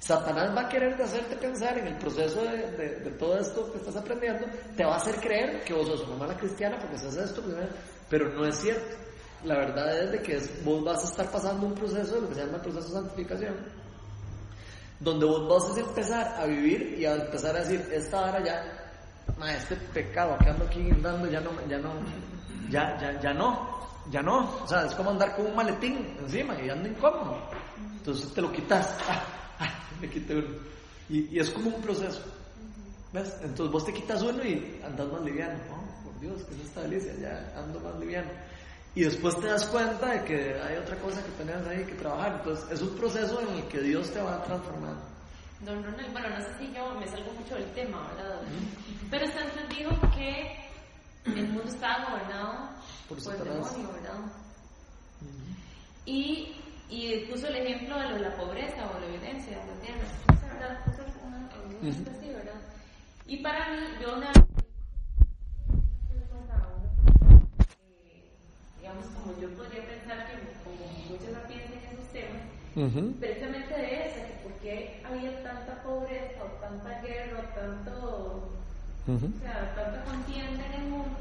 Speaker 1: Satanás va a querer hacerte pensar en el proceso de, todo esto que estás aprendiendo, te va a hacer creer que vos sos una mala cristiana porque haces esto, pero no es cierto. La verdad es de que vos vas a estar pasando un proceso de lo que se llama el proceso de santificación, donde vos vas a empezar a vivir y a empezar a decir, esta hora ya, este pecado que ando aquí andando ya no, ya no, ya, ya, ya no, ya no. O sea, es como andar con un maletín encima y ando incómodo. Entonces te lo quitas, ah, ah, me quité uno. Y, y, es como un proceso. ¿Ves? Entonces vos te quitas uno y andas más liviano. Oh, por Dios, que es esta delicia, ya ando más liviano y después te das cuenta de que hay otra cosa que tenés ahí que trabajar. Entonces, es un proceso en el que Dios te va transformando.
Speaker 6: Don Ronald, bueno, no sé si yo me salgo mucho del tema, ¿verdad? Pero Santos dijo que el mundo estaba gobernado por, el demonio, ¿verdad? y, y puso el ejemplo de, lo de la pobreza o la evidencia, ¿me entiendes? ¿verdad? Puso una, así, ¿verdad? Y para mí, yo una digamos, como yo podría pensar que como muchos la piensan en esos temas, precisamente de eso, que por qué había tanta pobreza o tanta guerra o tanto, o sea, tanta contienda en el mundo.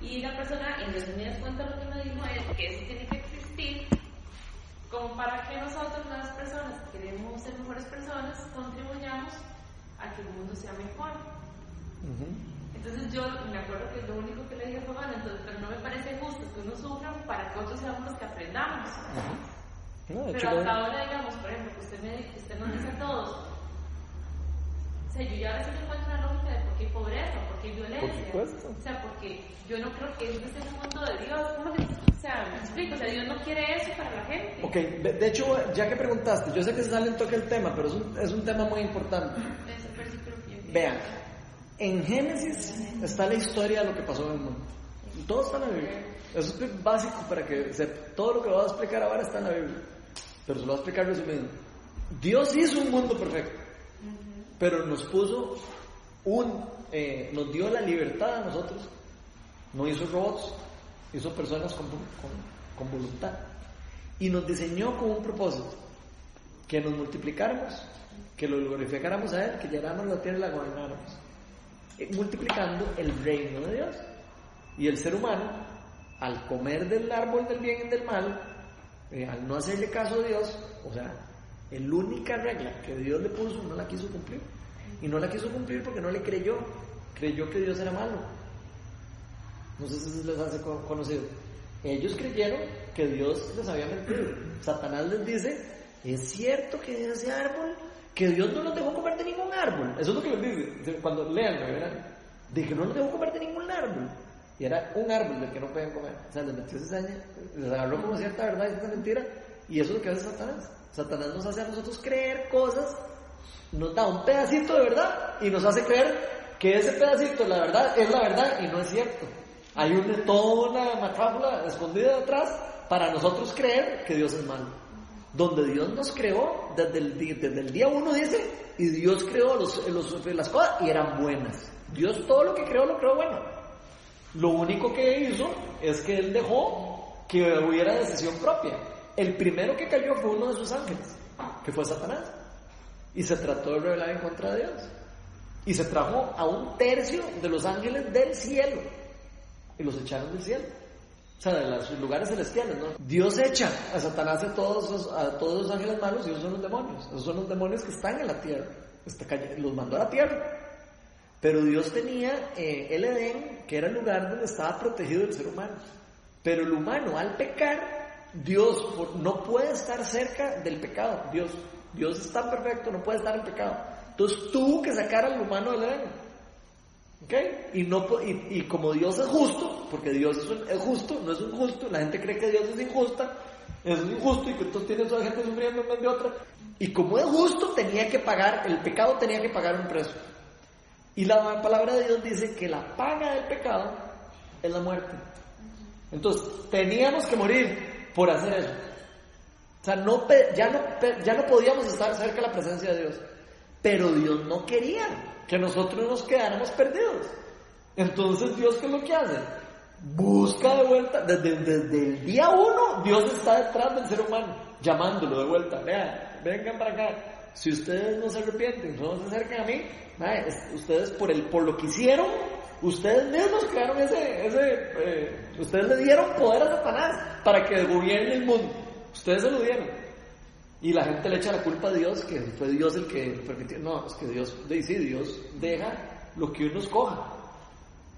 Speaker 6: Y la persona, en resumidas cuentas, lo que me dijo es que eso tiene que existir como para que nosotros, las personas que queremos ser mejores personas, contribuyamos a que el mundo sea mejor. Entonces yo me acuerdo que lo único que le dije fue, bueno, entonces, pero no me parece justo que uno sufra para que otros seamos los que aprendamos. Pero hasta ahora, digamos, por ejemplo, que usted, me, usted nos dice a todos, o sea, yo ya a veces encuentro una lógica de por qué hay pobreza, por qué hay violencia. o sea, porque yo no creo que ese es el mundo de Dios. o sea, me explico, o sea, Dios no quiere eso para la gente.
Speaker 1: Ok, de, hecho, ya que preguntaste, yo sé que se sale un toque el tema, pero es un, es un tema muy importante. Vean, en Génesis está la historia de lo que pasó en el mundo. Todo está en la Biblia. Eso es básico para que. Todo lo que voy a explicar ahora está en la Biblia. Pero se lo voy a explicar resumido. Dios hizo un mundo perfecto. Pero nos puso un. Eh, nos dio la libertad a nosotros. No hizo robots. Hizo personas con, con voluntad. Y nos diseñó con un propósito. Que nos multiplicáramos. Que lo glorificáramos a Él. Que llegáramos a la tierra y la gobernáramos. Eh, multiplicando el reino de Dios. Y el ser humano, al comer del árbol del bien y del mal, eh, al no hacerle caso a Dios, o sea, la única regla que Dios le puso no la quiso cumplir. Y no la quiso cumplir porque no le creyó. Creyó que Dios era malo. No sé si les hace conocido. Ellos creyeron que Dios les había mentido. Satanás les dice, es cierto que ese árbol que Dios no nos dejó comer de ningún árbol. Eso es lo que les dice cuando lean, ¿verdad? De que no nos dejó comer de ningún árbol. Y era un árbol del que no pueden comer. O sea, les metió cizaña, les agarró como cierta verdad y cierta mentira. Y eso es lo que hace Satanás. Satanás nos hace a nosotros creer cosas, nos da un pedacito de verdad y nos hace creer que ese pedacito, la verdad, es la verdad y no es cierto. Hay una, toda una escondida detrás para nosotros creer que Dios es malo donde Dios nos creó desde el, desde el día uno, dice, y Dios creó los, las cosas y eran buenas. Dios todo lo que creó lo creó bueno. Lo único que hizo es que Él dejó que hubiera decisión propia. El primero que cayó fue uno de sus ángeles, que fue Satanás. Y se trató de rebelar en contra de Dios. Y se trajo a un tercio de los ángeles del cielo. Y los echaron del cielo. O sea, de los lugares celestiales. Dios echa a Satanás a todos, los, a todos los ángeles malos y esos son los demonios. Esos son los demonios que están en la tierra. Los mandó a la tierra. Pero Dios tenía eh, el Edén, que era el lugar donde estaba protegido el ser humano. Pero el humano, al pecar, Dios no puede estar cerca del pecado. Dios, Dios está perfecto, no puede estar en pecado. Entonces tuvo que sacar al humano del Edén. ¿Ok? Y, no, y, y como Dios es justo, porque Dios es, un- es justo, no es injusto, la gente cree que Dios es injusta, es injusto y que entonces tiene toda gente sufriendo en vez de otra. Y como es justo, tenía que pagar, el pecado tenía que pagar un precio. Y la palabra de Dios dice que la paga del pecado es la muerte. Entonces, teníamos que morir por hacer eso. O sea, no, ya, no, ya no podíamos estar cerca de la presencia de Dios. Pero Dios no quería que nosotros nos quedáramos perdidos. Entonces, Dios, ¿qué es lo que hace? Busca de vuelta, desde, desde el día uno, Dios está detrás del ser humano, llamándolo de vuelta. Vean, vengan para acá. Si ustedes no se arrepienten, no se acercan a mí, mae, es- ustedes por, el, por lo que hicieron, ustedes mismos crearon ese, ese eh, ustedes le dieron poder a Satanás para que gobierne el mundo. Ustedes se lo dieron. Y la gente le echa la culpa a Dios, que fue Dios el que permitió. No, es que Dios, sí, Dios deja lo que uno escoja.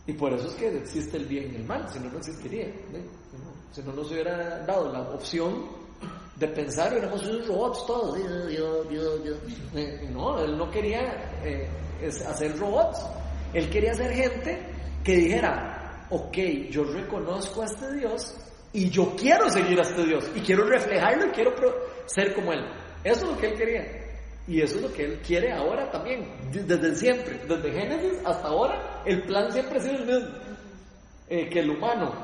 Speaker 1: Y por eso es que existe el bien y el mal, si no, no existiría. ¿ve? Si no nos hubiera dado la opción de pensar, hubiéramos sido robots todos. Eh, No, él no quería eh, hacer robots. Él quería ser gente que dijera, ok, yo reconozco a este Dios y yo quiero seguir a este Dios y quiero reflejarlo y quiero ser como Él. Eso es lo que Él quería. Y eso es lo que Él quiere ahora también, desde siempre, desde Génesis hasta ahora, el plan siempre ha sido el mismo. Eh, que el humano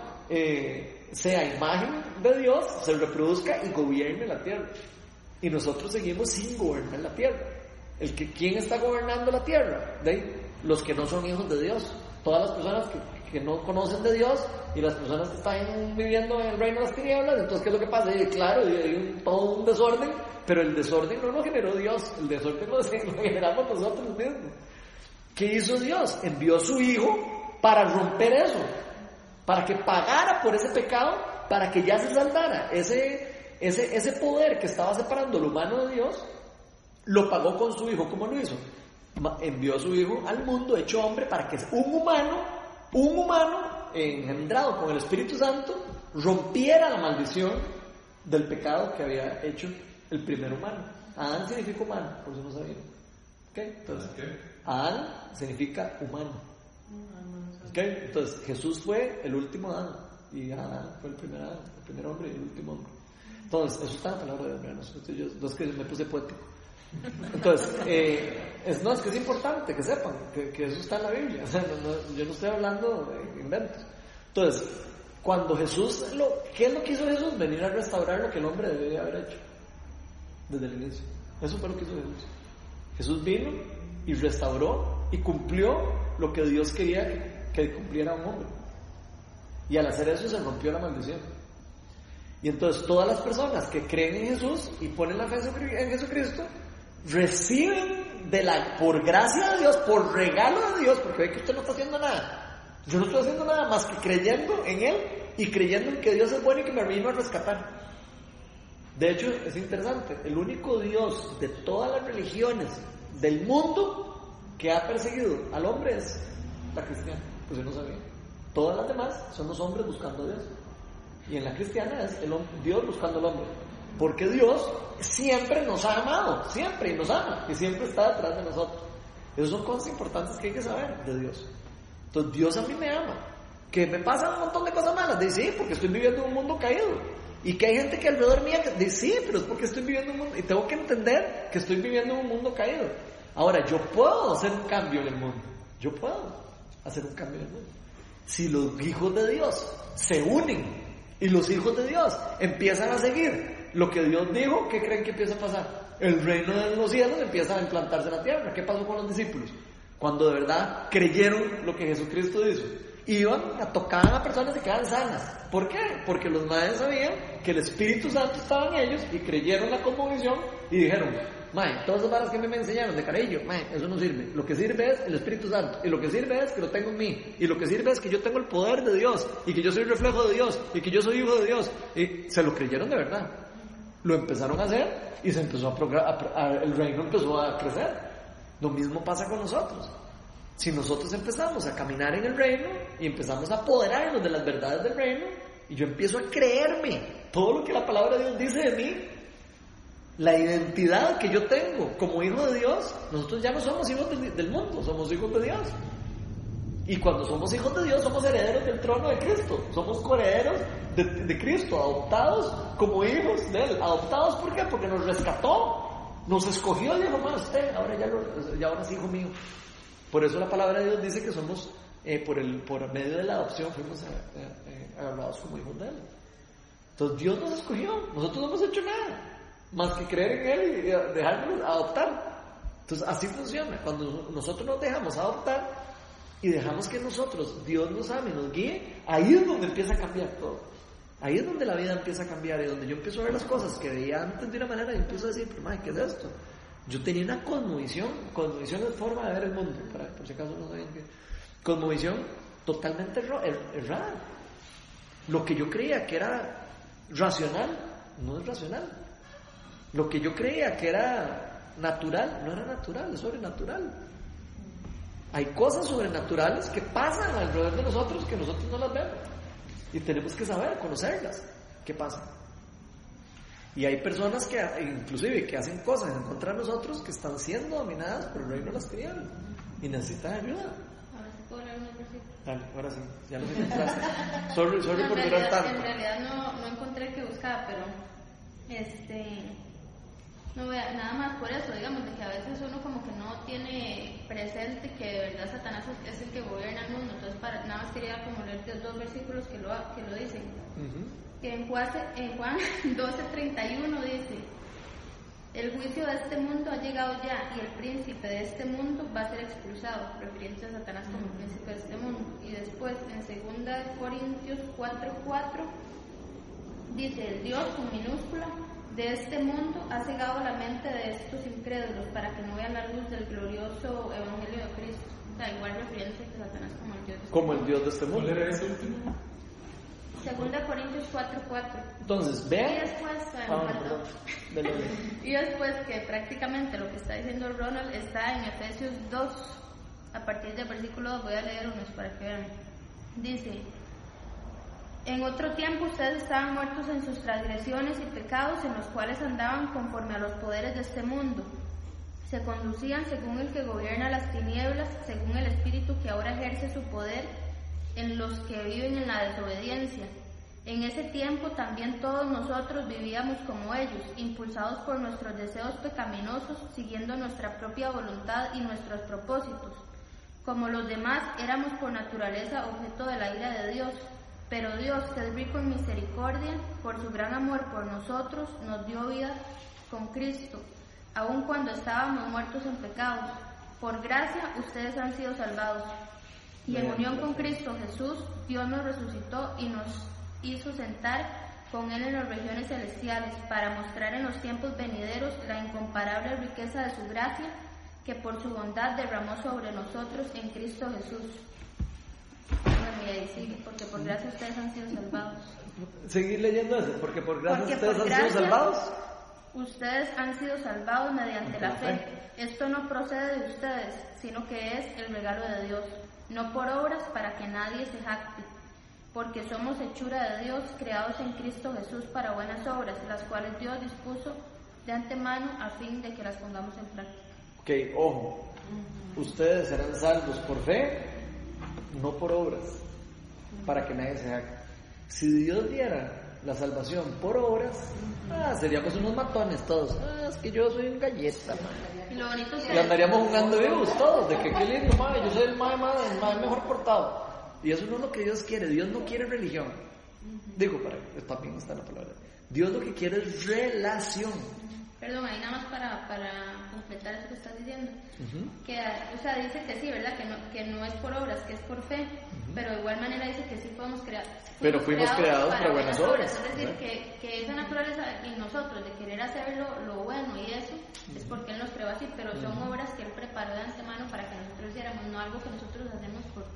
Speaker 1: sea imagen de Dios, se reproduzca y gobierne la tierra. Y nosotros seguimos sin gobernar la tierra. El que, ¿Quién está gobernando la tierra? ¿De? Los que no son hijos de Dios. Todas las personas que, que no conocen de Dios y las personas que están viviendo en el reino de las tinieblas. Entonces, ¿qué es lo que pasa? Claro, hay un- todo un desorden, pero el desorden no lo generó Dios, el desorden lo, generamos nosotros mismos. ¿Qué hizo Dios? Envió su Hijo para romper eso, para que pagara por ese pecado, para que ya se saldara. Ese, ese, ese poder que estaba separando lo humano de Dios, lo pagó con su Hijo. ¿Cómo lo hizo? Envió a su Hijo al mundo hecho hombre para que un humano, un humano engendrado con el Espíritu Santo, rompiera la maldición del pecado que había hecho el primer humano. Adán significa humano, por no sabían. ¿Ok? Entonces,
Speaker 4: ¿Qué?
Speaker 1: Adán significa humano. Entonces Jesús fue el último Adán y Adán fue el primer Adán, el primer hombre y el último hombre. Entonces, eso está en la palabra de Dios. ¿no? Yo, es que me puse poético. Entonces, eh, no, es que es importante que sepan que, eso está en la Biblia. Yo no estoy hablando de inventos. Entonces, cuando Jesús, lo, ¿qué es lo que hizo Jesús? Venir a restaurar lo que el hombre debería haber hecho desde el inicio. Eso fue lo que hizo Jesús. Jesús vino y restauró y cumplió lo que Dios quería que cumpliera un hombre. Y al hacer eso se rompió la maldición. Y entonces todas las personas que creen en Jesús y ponen la fe en Jesucristo, reciben de la, por gracia de Dios, por regalo de Dios, porque ve que usted no está haciendo nada. Yo no estoy haciendo nada más que creyendo en Él y creyendo en que Dios es bueno y que me vino a rescatar. De hecho, es interesante, el único Dios de todas las religiones del mundo que ha perseguido al hombre es la cristiana. Pues no sabía. Todas las demás son los hombres buscando a Dios. Y en la cristiana es el Dios buscando al hombre. Porque Dios siempre nos ha amado, siempre, y nos ama, y siempre está detrás de nosotros. Esas son cosas importantes que hay que saber de Dios. Entonces Dios a mí me ama. Que me pasan un montón de cosas malas. Dice, sí, porque estoy viviendo en un mundo caído. Y que hay gente que alrededor mía dice, sí, pero es porque estoy viviendo en un mundo. Y tengo que entender que estoy viviendo en un mundo caído. Ahora, yo puedo hacer un cambio en el mundo. Yo puedo hacer un cambio en el mundo. Si los hijos de Dios se unen y los hijos de Dios empiezan a seguir lo que Dios dijo, ¿qué creen que empieza a pasar? El reino de los cielos empieza a implantarse en la tierra. ¿Qué pasó con los discípulos? Cuando de verdad creyeron lo que Jesucristo hizo. Iban a tocar a personas que quedaban sanas. ¿Por qué? Porque los madres sabían que el Espíritu Santo estaba en ellos y creyeron la conmovisión y dijeron, Mae, todas esas varas que a mí me enseñaron de carajillo, mae, eso no sirve. Lo que sirve es el Espíritu Santo. Y lo que sirve es que lo tengo en mí. Y lo que sirve es que yo tengo el poder de Dios. Y que yo soy reflejo de Dios. Y que yo soy hijo de Dios. Y se lo creyeron de verdad. Lo empezaron a hacer y se empezó a, a- a- el reino empezó a crecer. Lo mismo pasa con nosotros. Si nosotros empezamos a caminar en el reino y empezamos a apoderarnos de las verdades del reino, y yo empiezo a creerme todo lo que la palabra de Dios dice de mí, la identidad que yo tengo como hijo de Dios, nosotros ya no somos hijos del, mundo, somos hijos de Dios. Y cuando somos hijos de Dios, somos herederos del trono de Cristo. Somos coherederos de, de Cristo, adoptados como hijos de Él. ¿Adoptados por qué? Porque nos rescató, nos escogió y dijo, más usted, ahora ya, lo, ya ahora es hijo mío. Por eso la palabra de Dios dice que somos, eh, por, el, por medio de la adopción, fuimos eh, eh, agarrados como hijos de Él. Entonces Dios nos escogió, nosotros no hemos hecho nada, más que creer en Él y dejarnos adoptar. Entonces así funciona. Cuando nosotros nos dejamos adoptar y dejamos que nosotros, Dios nos ame, nos guíe, ahí es donde empieza a cambiar todo. Ahí es donde la vida empieza a cambiar y donde yo empiezo a ver las cosas que veía antes de una manera y empiezo a decir, pero madre, ¿qué es esto? Yo tenía una cosmovisión, cosmovisión es forma de ver el mundo, para, por si acaso no saben qué. Cosmovisión totalmente er, errada. Lo que yo creía que era racional, no es racional. Lo que yo creía que era natural, no era natural, es sobrenatural. Hay cosas sobrenaturales que pasan alrededor de nosotros que nosotros no las vemos. Y tenemos que saber, conocerlas, qué pasa. Y hay personas que, inclusive, que hacen cosas en contra de nosotros que están siendo dominadas por el reino de las tinieblas y necesitan ayuda. Dale, ahora sí, ya lo encontraste. sorry, sorry
Speaker 2: No,
Speaker 1: por durar
Speaker 2: realidad,
Speaker 1: tanto.
Speaker 2: en realidad no, no encontré el que buscaba, pero este no vea nada más por eso, digamos, de que a veces uno como que no tiene presente que de verdad Satanás es, el que gobierna el mundo. Entonces para nada más quería como leer dos versículos que lo que lo dicen.
Speaker 1: Ujú.
Speaker 2: Que en Juan, en Juan 12:31 dice, el juicio de este mundo ha llegado ya y el príncipe de este mundo va a ser expulsado, refiriéndose a Satanás como el príncipe de este mundo. Y después en 2 Corintios 4:4 dice, el Dios con minúscula de este mundo ha cegado la mente de estos incrédulos para que no vean la luz del glorioso evangelio de Cristo. O sea, igual refiriéndose a Satanás como el Dios de este
Speaker 1: Como el Dios de este
Speaker 7: ¿Cuál
Speaker 1: mundo.
Speaker 7: era ese último?
Speaker 2: Segunda Corintios 4:4.
Speaker 1: Entonces,
Speaker 2: Y
Speaker 1: vean.
Speaker 2: después,
Speaker 1: Ah,
Speaker 2: bueno,
Speaker 1: perdón.
Speaker 2: perdón. Y después que prácticamente lo que está diciendo Ronald está en Efesios 2, a partir del versículo 2, voy a leer unos para que vean. Dice, en otro tiempo ustedes estaban muertos en sus transgresiones y pecados en los cuales andaban conforme a los poderes de este mundo. Se conducían según el que gobierna las tinieblas, según el espíritu que ahora ejerce su poder en los que viven en la desobediencia. En ese tiempo también todos nosotros vivíamos como ellos, impulsados por nuestros deseos pecaminosos, siguiendo nuestra propia voluntad y nuestros propósitos. Como los demás, éramos por naturaleza objeto de la ira de Dios. Pero Dios, que es rico en misericordia, por su gran amor por nosotros, nos dio vida con Cristo, aun cuando estábamos muertos en pecados. Por gracia ustedes han sido salvados. Y en unión con Cristo Jesús, Dios nos resucitó y nos hizo sentar con Él en las regiones celestiales para mostrar en los tiempos venideros la incomparable riqueza de su gracia que por su bondad derramó sobre nosotros en Cristo Jesús. Bueno, y ahí sigue, porque por gracia ustedes han sido salvados.
Speaker 1: Seguir leyendo eso, porque por gracia
Speaker 2: Porque
Speaker 1: ustedes
Speaker 2: por
Speaker 1: han
Speaker 2: gracia
Speaker 1: sido salvados.
Speaker 2: Ustedes han sido salvados mediante la fe.
Speaker 1: fe.
Speaker 2: Esto no procede de ustedes, sino que es el regalo de Dios, no por obras para que nadie se jacte, porque somos hechura de Dios, creados en Cristo Jesús para buenas obras, las cuales Dios dispuso de antemano a fin de que las pongamos en práctica.
Speaker 1: Ok, ojo. Ustedes serán salvos por fe, no por obras, para que nadie se haga. Si Dios diera la salvación por obras, ah, seríamos unos matones todos. Ah, es que yo soy un galleta, man.
Speaker 2: Y lo bonito es
Speaker 1: Y
Speaker 2: que
Speaker 1: andaríamos jugando vivos todos, de que qué lindo, madre, yo soy el más, mejor portado. Y eso no es lo que Dios quiere, Dios no quiere religión. Digo, para también está la palabra. Dios lo que quiere es relación.
Speaker 2: Perdón, ahí nada más para, para completar eso que estás diciendo. Que, o sea, dice que sí, ¿verdad? Que no, que no es por obras, que es por fe. Pero de igual manera dice que sí podemos crear.
Speaker 1: Pero fuimos creados para buenas obras,
Speaker 2: Es decir, que, que esa naturaleza en nosotros de querer hacer lo, lo bueno y eso, es porque Él nos creó así, pero son obras que Él preparó de antemano para que nosotros hiciéramos, no algo que nosotros hacemos por,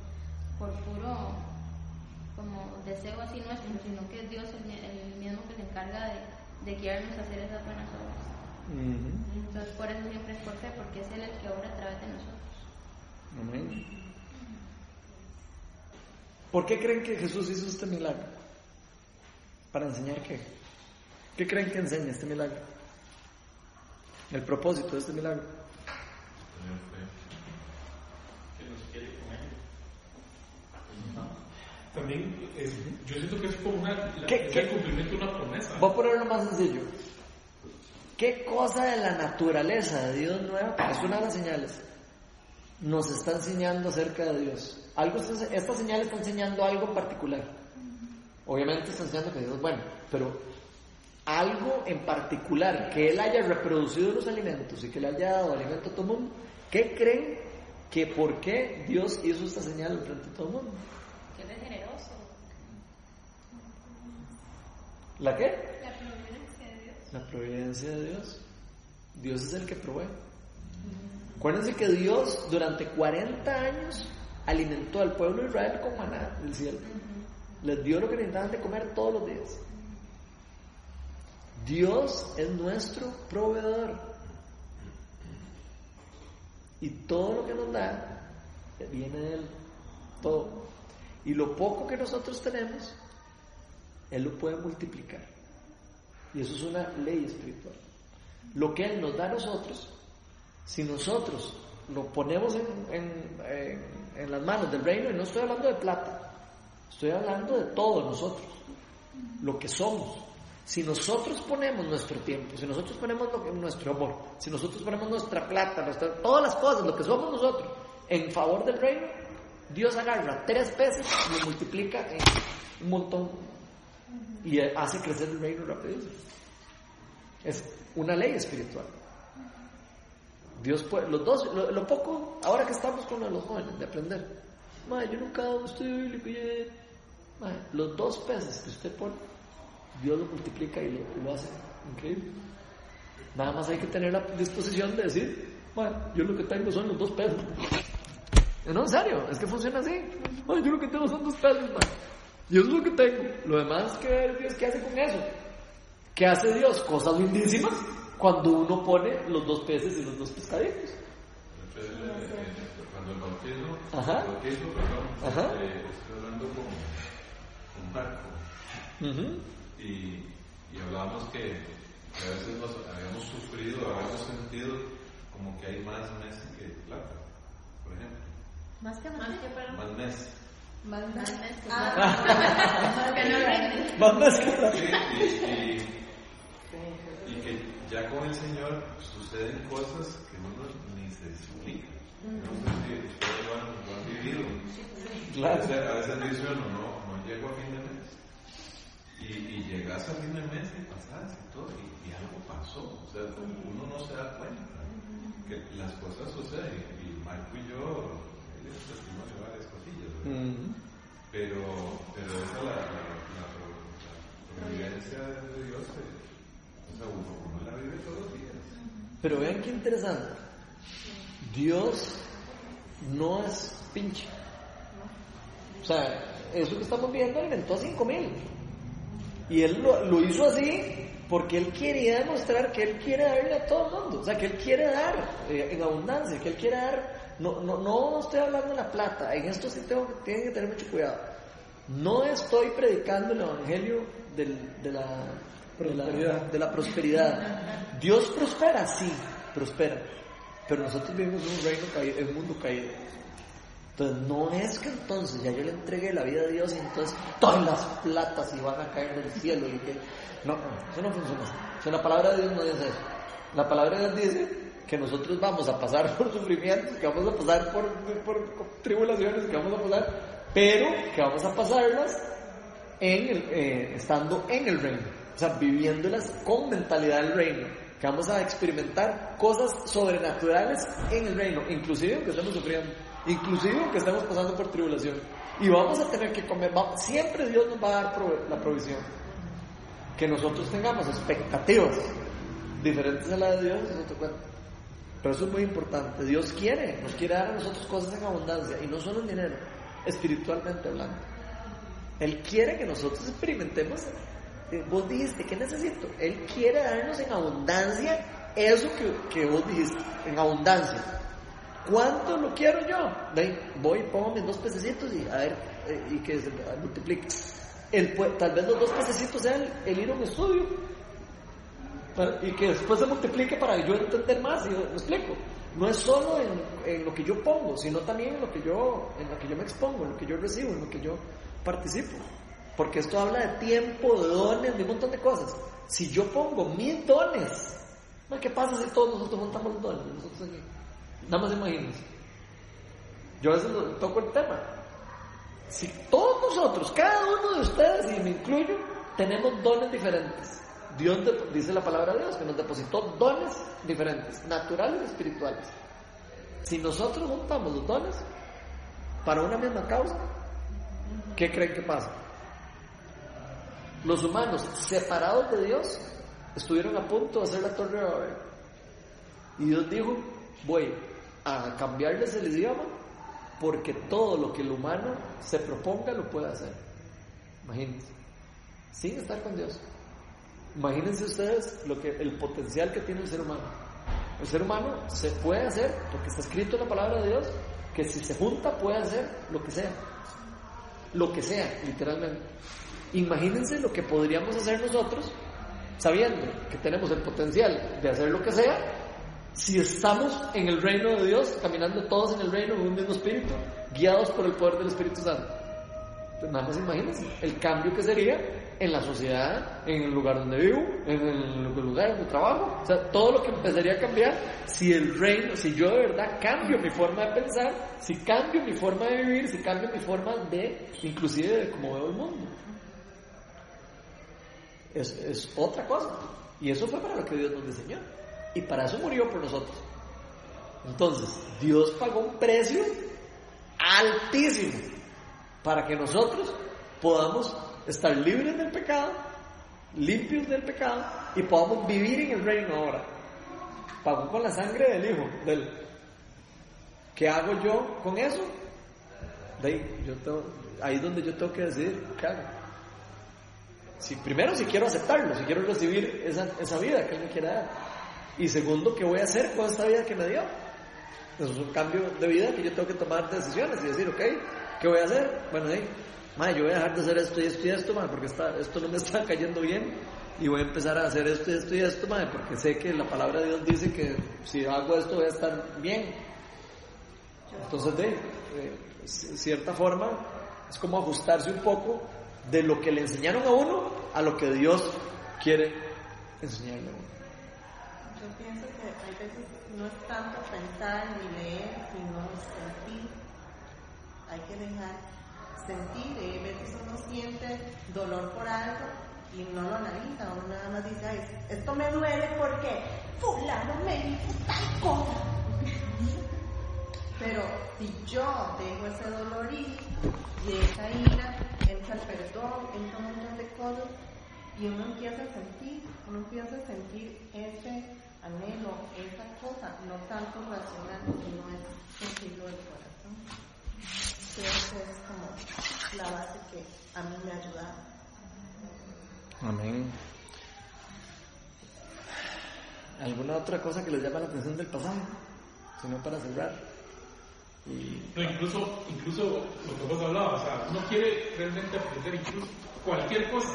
Speaker 2: por puro como deseo así nuestro, sino que es Dios el, el mismo que se encarga de, de guiarnos a hacer esas buenas obras. Entonces por eso siempre es por fe, porque es Él el que obra a través de nosotros.
Speaker 1: Amén. ¿Por qué creen que Jesús hizo este milagro? ¿Para enseñar qué? ¿Qué creen que enseña este milagro? El propósito de este milagro.
Speaker 4: Tener fe.
Speaker 3: que nos quiere con él.
Speaker 7: también es, yo siento que es como una, la,
Speaker 1: ¿Qué-
Speaker 7: es
Speaker 1: qué?
Speaker 7: el cumplimiento de una promesa.
Speaker 1: Voy a ponerlo más sencillo. ¿Qué cosa de la naturaleza de Dios nueva, es una de las señales, nos está enseñando acerca de Dios? Algo, esta señal está enseñando algo en particular. Obviamente está enseñando que Dios es bueno, pero algo en particular, que Él haya reproducido los alimentos y que le haya dado alimento a todo el mundo, ¿qué creen que por qué Dios hizo esta señal frente a todo el mundo?
Speaker 6: Que es generoso.
Speaker 1: ¿La qué?
Speaker 5: La providencia de Dios.
Speaker 1: Dios es el que provee. Acuérdense que Dios durante 40 años alimentó al pueblo de Israel con maná del cielo. Les dio lo que necesitaban de comer todos los días. Dios es nuestro proveedor. Y todo lo que nos da viene de Él. Todo. Y lo poco que nosotros tenemos, Él lo puede multiplicar. Y eso es una ley espiritual. Lo que Él nos da a nosotros, si nosotros lo ponemos en, en- en- las manos del reino, y no estoy hablando de plata, estoy hablando de todos nosotros, lo que somos. Si nosotros ponemos nuestro tiempo, si nosotros ponemos nuestro amor, si nosotros ponemos nuestra plata, nuestra- todas las cosas, lo que somos nosotros, en favor del reino, Dios agarra tres peces y lo multiplica en un montón y hace crecer el reino rapidísimo. Es una ley espiritual. Dios puede, los dos, lo, poco, ahora que estamos con los jóvenes, de aprender. Mae, yo nunca hago esto bíblico, ye". Mae, los dos peces que usted pone, Dios lo multiplica y lo, hace increíble. Nada más hay que tener la disposición de decir, "Mae, yo lo que tengo son los dos pesos. No, en serio, es que funciona así. Ay, yo lo que tengo son dos pesos, mae. Y eso es lo que tengo. Lo demás, que ver Dios qué hace con eso? ¿Qué hace Dios? Cosas lindísimas cuando uno pone los dos peces y los dos pescaditos.
Speaker 4: Entonces, Cuando el bautismo,
Speaker 1: Ajá.
Speaker 4: el bautismo, perdón,
Speaker 1: Ajá.
Speaker 4: eh, estoy hablando con, con Marco y, y hablábamos que a veces nos habíamos sufrido, habíamos sentido como que hay más mes que plata, por ejemplo,
Speaker 6: Más que más que para
Speaker 4: más mes.
Speaker 2: Más.
Speaker 5: Ah.
Speaker 1: Más que
Speaker 4: y, que ya con el Señor suceden cosas que uno ni se explica. No sé si ustedes lo han, lo han vivido.
Speaker 1: Claro.
Speaker 4: A veces, a veces dice uno, no, no llego a fin de mes. Y, y llegas a fin de mes y pasas y todo, y, y algo pasó. O sea, uno no se da cuenta que las cosas suceden. Y Marco y yo, él es testimonio de varias cosillas, Pero, pero esa la, la, la, la providencia de Dios, o sea, uno, uno la vive todos los días.
Speaker 1: Pero vean qué interesante. Dios no es pinche. O sea, eso que estamos viendo alimentó a 5 mil. Y él lo, lo hizo así porque él quería demostrar que él quiere darle a todo el mundo. O sea, que él quiere dar eh, en abundancia, que él quiere dar. No, no, no estoy hablando de la plata. En esto sí tengo, tienen que tener mucho cuidado. No estoy predicando el evangelio del- de, la, de, la, de la prosperidad. Dios prospera, sí, prospera. Pero nosotros vivimos en un reino caído, en un mundo caído. Entonces no es que entonces ya yo le entregué la vida a Dios y entonces todas las platas y van a caer del cielo y que no, eso no funciona así. O sea, la palabra de Dios no dice eso. La palabra de Dios dice que nosotros vamos a pasar por sufrimientos, que vamos a pasar por, tribulaciones, que vamos a pasar, pero que vamos a pasarlas en el, eh, estando en el reino, o sea, viviéndolas con mentalidad del reino, que vamos a experimentar cosas sobrenaturales en el reino, inclusive aunque estemos sufriendo, inclusive aunque estemos pasando por tribulación, y vamos a tener que comer, siempre Dios nos va a dar la provisión, que nosotros tengamos expectativas diferentes a la de Dios es otro cuento. Pero eso es muy importante. Dios quiere, nos quiere dar a nosotros cosas en abundancia y no solo en dinero, espiritualmente hablando. Él quiere que nosotros experimentemos. eh, Vos dijiste, ¿qué necesito? Él quiere darnos en abundancia eso que, que vos dijiste, en abundancia. ¿Cuánto lo quiero yo? Ven, voy, pongo mis dos pececitos y a ver, eh, y que se multiplique. El, tal vez los dos pececitos sean el, el ir a un estudio y que después se multiplique para yo entender más y me explico no es solo en, lo que yo pongo sino también en lo que yo en lo que yo me expongo en lo que yo recibo en lo que yo participo. Porque esto habla de tiempo, de dones, de un montón de cosas. Si yo pongo mis dones, ¿qué pasa si todos nosotros juntamos los dones? Nosotros aquí. Nada más imagínense. Yo a veces toco el tema. Si todos nosotros, cada uno de ustedes, y me incluyo, tenemos dones diferentes. Dios dice la palabra de Dios que nos depositó dones diferentes, naturales y espirituales. Si nosotros juntamos los dones para una misma causa, ¿qué creen que pasa? Los humanos separados de Dios estuvieron a punto de hacer la torre de Babel. Y Dios dijo, voy a cambiarles el idioma porque todo lo que el humano se proponga lo puede hacer. Imagínense, sin estar con Dios. Imagínense ustedes lo que, el potencial que tiene el ser humano. El ser humano se puede hacer, porque está escrito en la palabra de Dios, que si se junta puede hacer lo que sea. Lo que sea, literalmente. Imagínense lo que podríamos hacer nosotros, sabiendo que tenemos el potencial de hacer lo que sea, si estamos en el reino de Dios, caminando todos en el reino de un mismo espíritu, guiados por el poder del Espíritu Santo. Nada más imagínense el cambio que sería en la sociedad, en el lugar donde vivo, en el lugar donde trabajo, o sea, todo lo que empezaría a cambiar si el reino, si yo de verdad cambio mi forma de pensar, si cambio mi forma de vivir, si cambio mi forma de, inclusive de cómo veo el mundo. Es, es otra cosa. Y eso fue para lo que Dios nos diseñó. Y para eso murió por nosotros. Entonces, Dios pagó un precio altísimo para que nosotros podamos estar libres del pecado, limpios del pecado y podamos vivir en el reino ahora. Pagó con la sangre del Hijo, ¿Qué hago yo con eso? De ahí, es donde yo tengo que decidir qué hago. Si, primero, si quiero aceptarlo, si quiero recibir esa, esa vida que Él me quiere dar. Y segundo, ¿qué voy a hacer con esta vida que me dio? Eso es un cambio de vida que yo tengo que tomar decisiones y decir, ok, ¿qué voy a hacer? Bueno, ahí, yo voy a dejar de hacer esto y esto y esto, porque está, esto no me está cayendo bien y voy a empezar a hacer esto y esto y esto, porque sé que la palabra de Dios dice que si hago esto voy a estar bien. Entonces, de cierta forma, es como ajustarse un poco de lo que le enseñaron a uno a lo que Dios quiere enseñarle a uno.
Speaker 8: Yo pienso que hay veces no es tanto pensar ni leer, sino sentir. Hay que dejar sentir. Y veces uno siente dolor por algo y no lo analiza. Uno nada más dice, esto me duele porque fulano me dijo tal cosa. Pero si yo dejo ese dolor y esa ira, entra el perdón, entra un montón de cosas y uno empieza a sentir, uno empieza a sentir ese anhelo, esa cosa, no tanto racional, sino es sentirlo del corazón. Esa es como la base que a mí me ha ayudado.
Speaker 1: Amén. ¿Alguna otra cosa que les llama la atención del pasado? Si no, para cerrar.
Speaker 7: Y... No, incluso, incluso lo que vos hablabas, o sea, uno quiere realmente aprender incluso cualquier cosa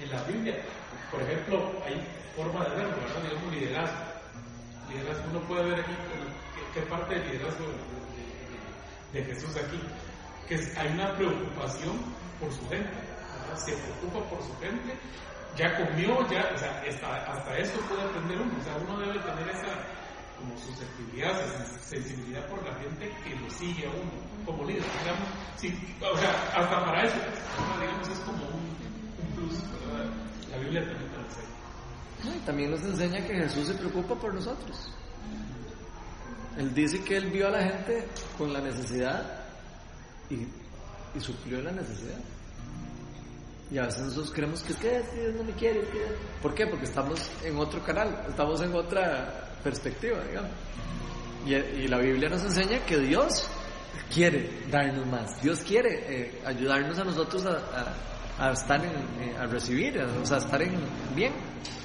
Speaker 7: en la Biblia. Por ejemplo, hay forma de verlo, ¿verdad? Digamos, liderazgo. Liderazgo, uno puede ver aquí qué, parte del liderazgo de, Jesús aquí, que hay una preocupación por su gente, se preocupa por su gente, ya comió, ya, o sea, hasta, eso puede aprender uno, o sea, uno debe tener esa como susceptibilidad, sensibilidad por la gente que lo sigue a uno como líder, digamos, o sea, hasta para eso, digamos, es como un, un plus, ¿verdad? La Biblia también te lo enseña
Speaker 1: también nos enseña que Jesús se preocupa por nosotros. Él dice que él vio a la gente con la necesidad y, y suplió la necesidad. Y a veces nosotros creemos que es que Dios no me quiere. ¿Por qué? Porque estamos en otro canal, estamos en otra perspectiva, digamos. Y, la Biblia nos enseña que Dios quiere darnos más. Dios quiere eh, ayudarnos a nosotros a, estar eh, a recibir, o sea, a estar en bien.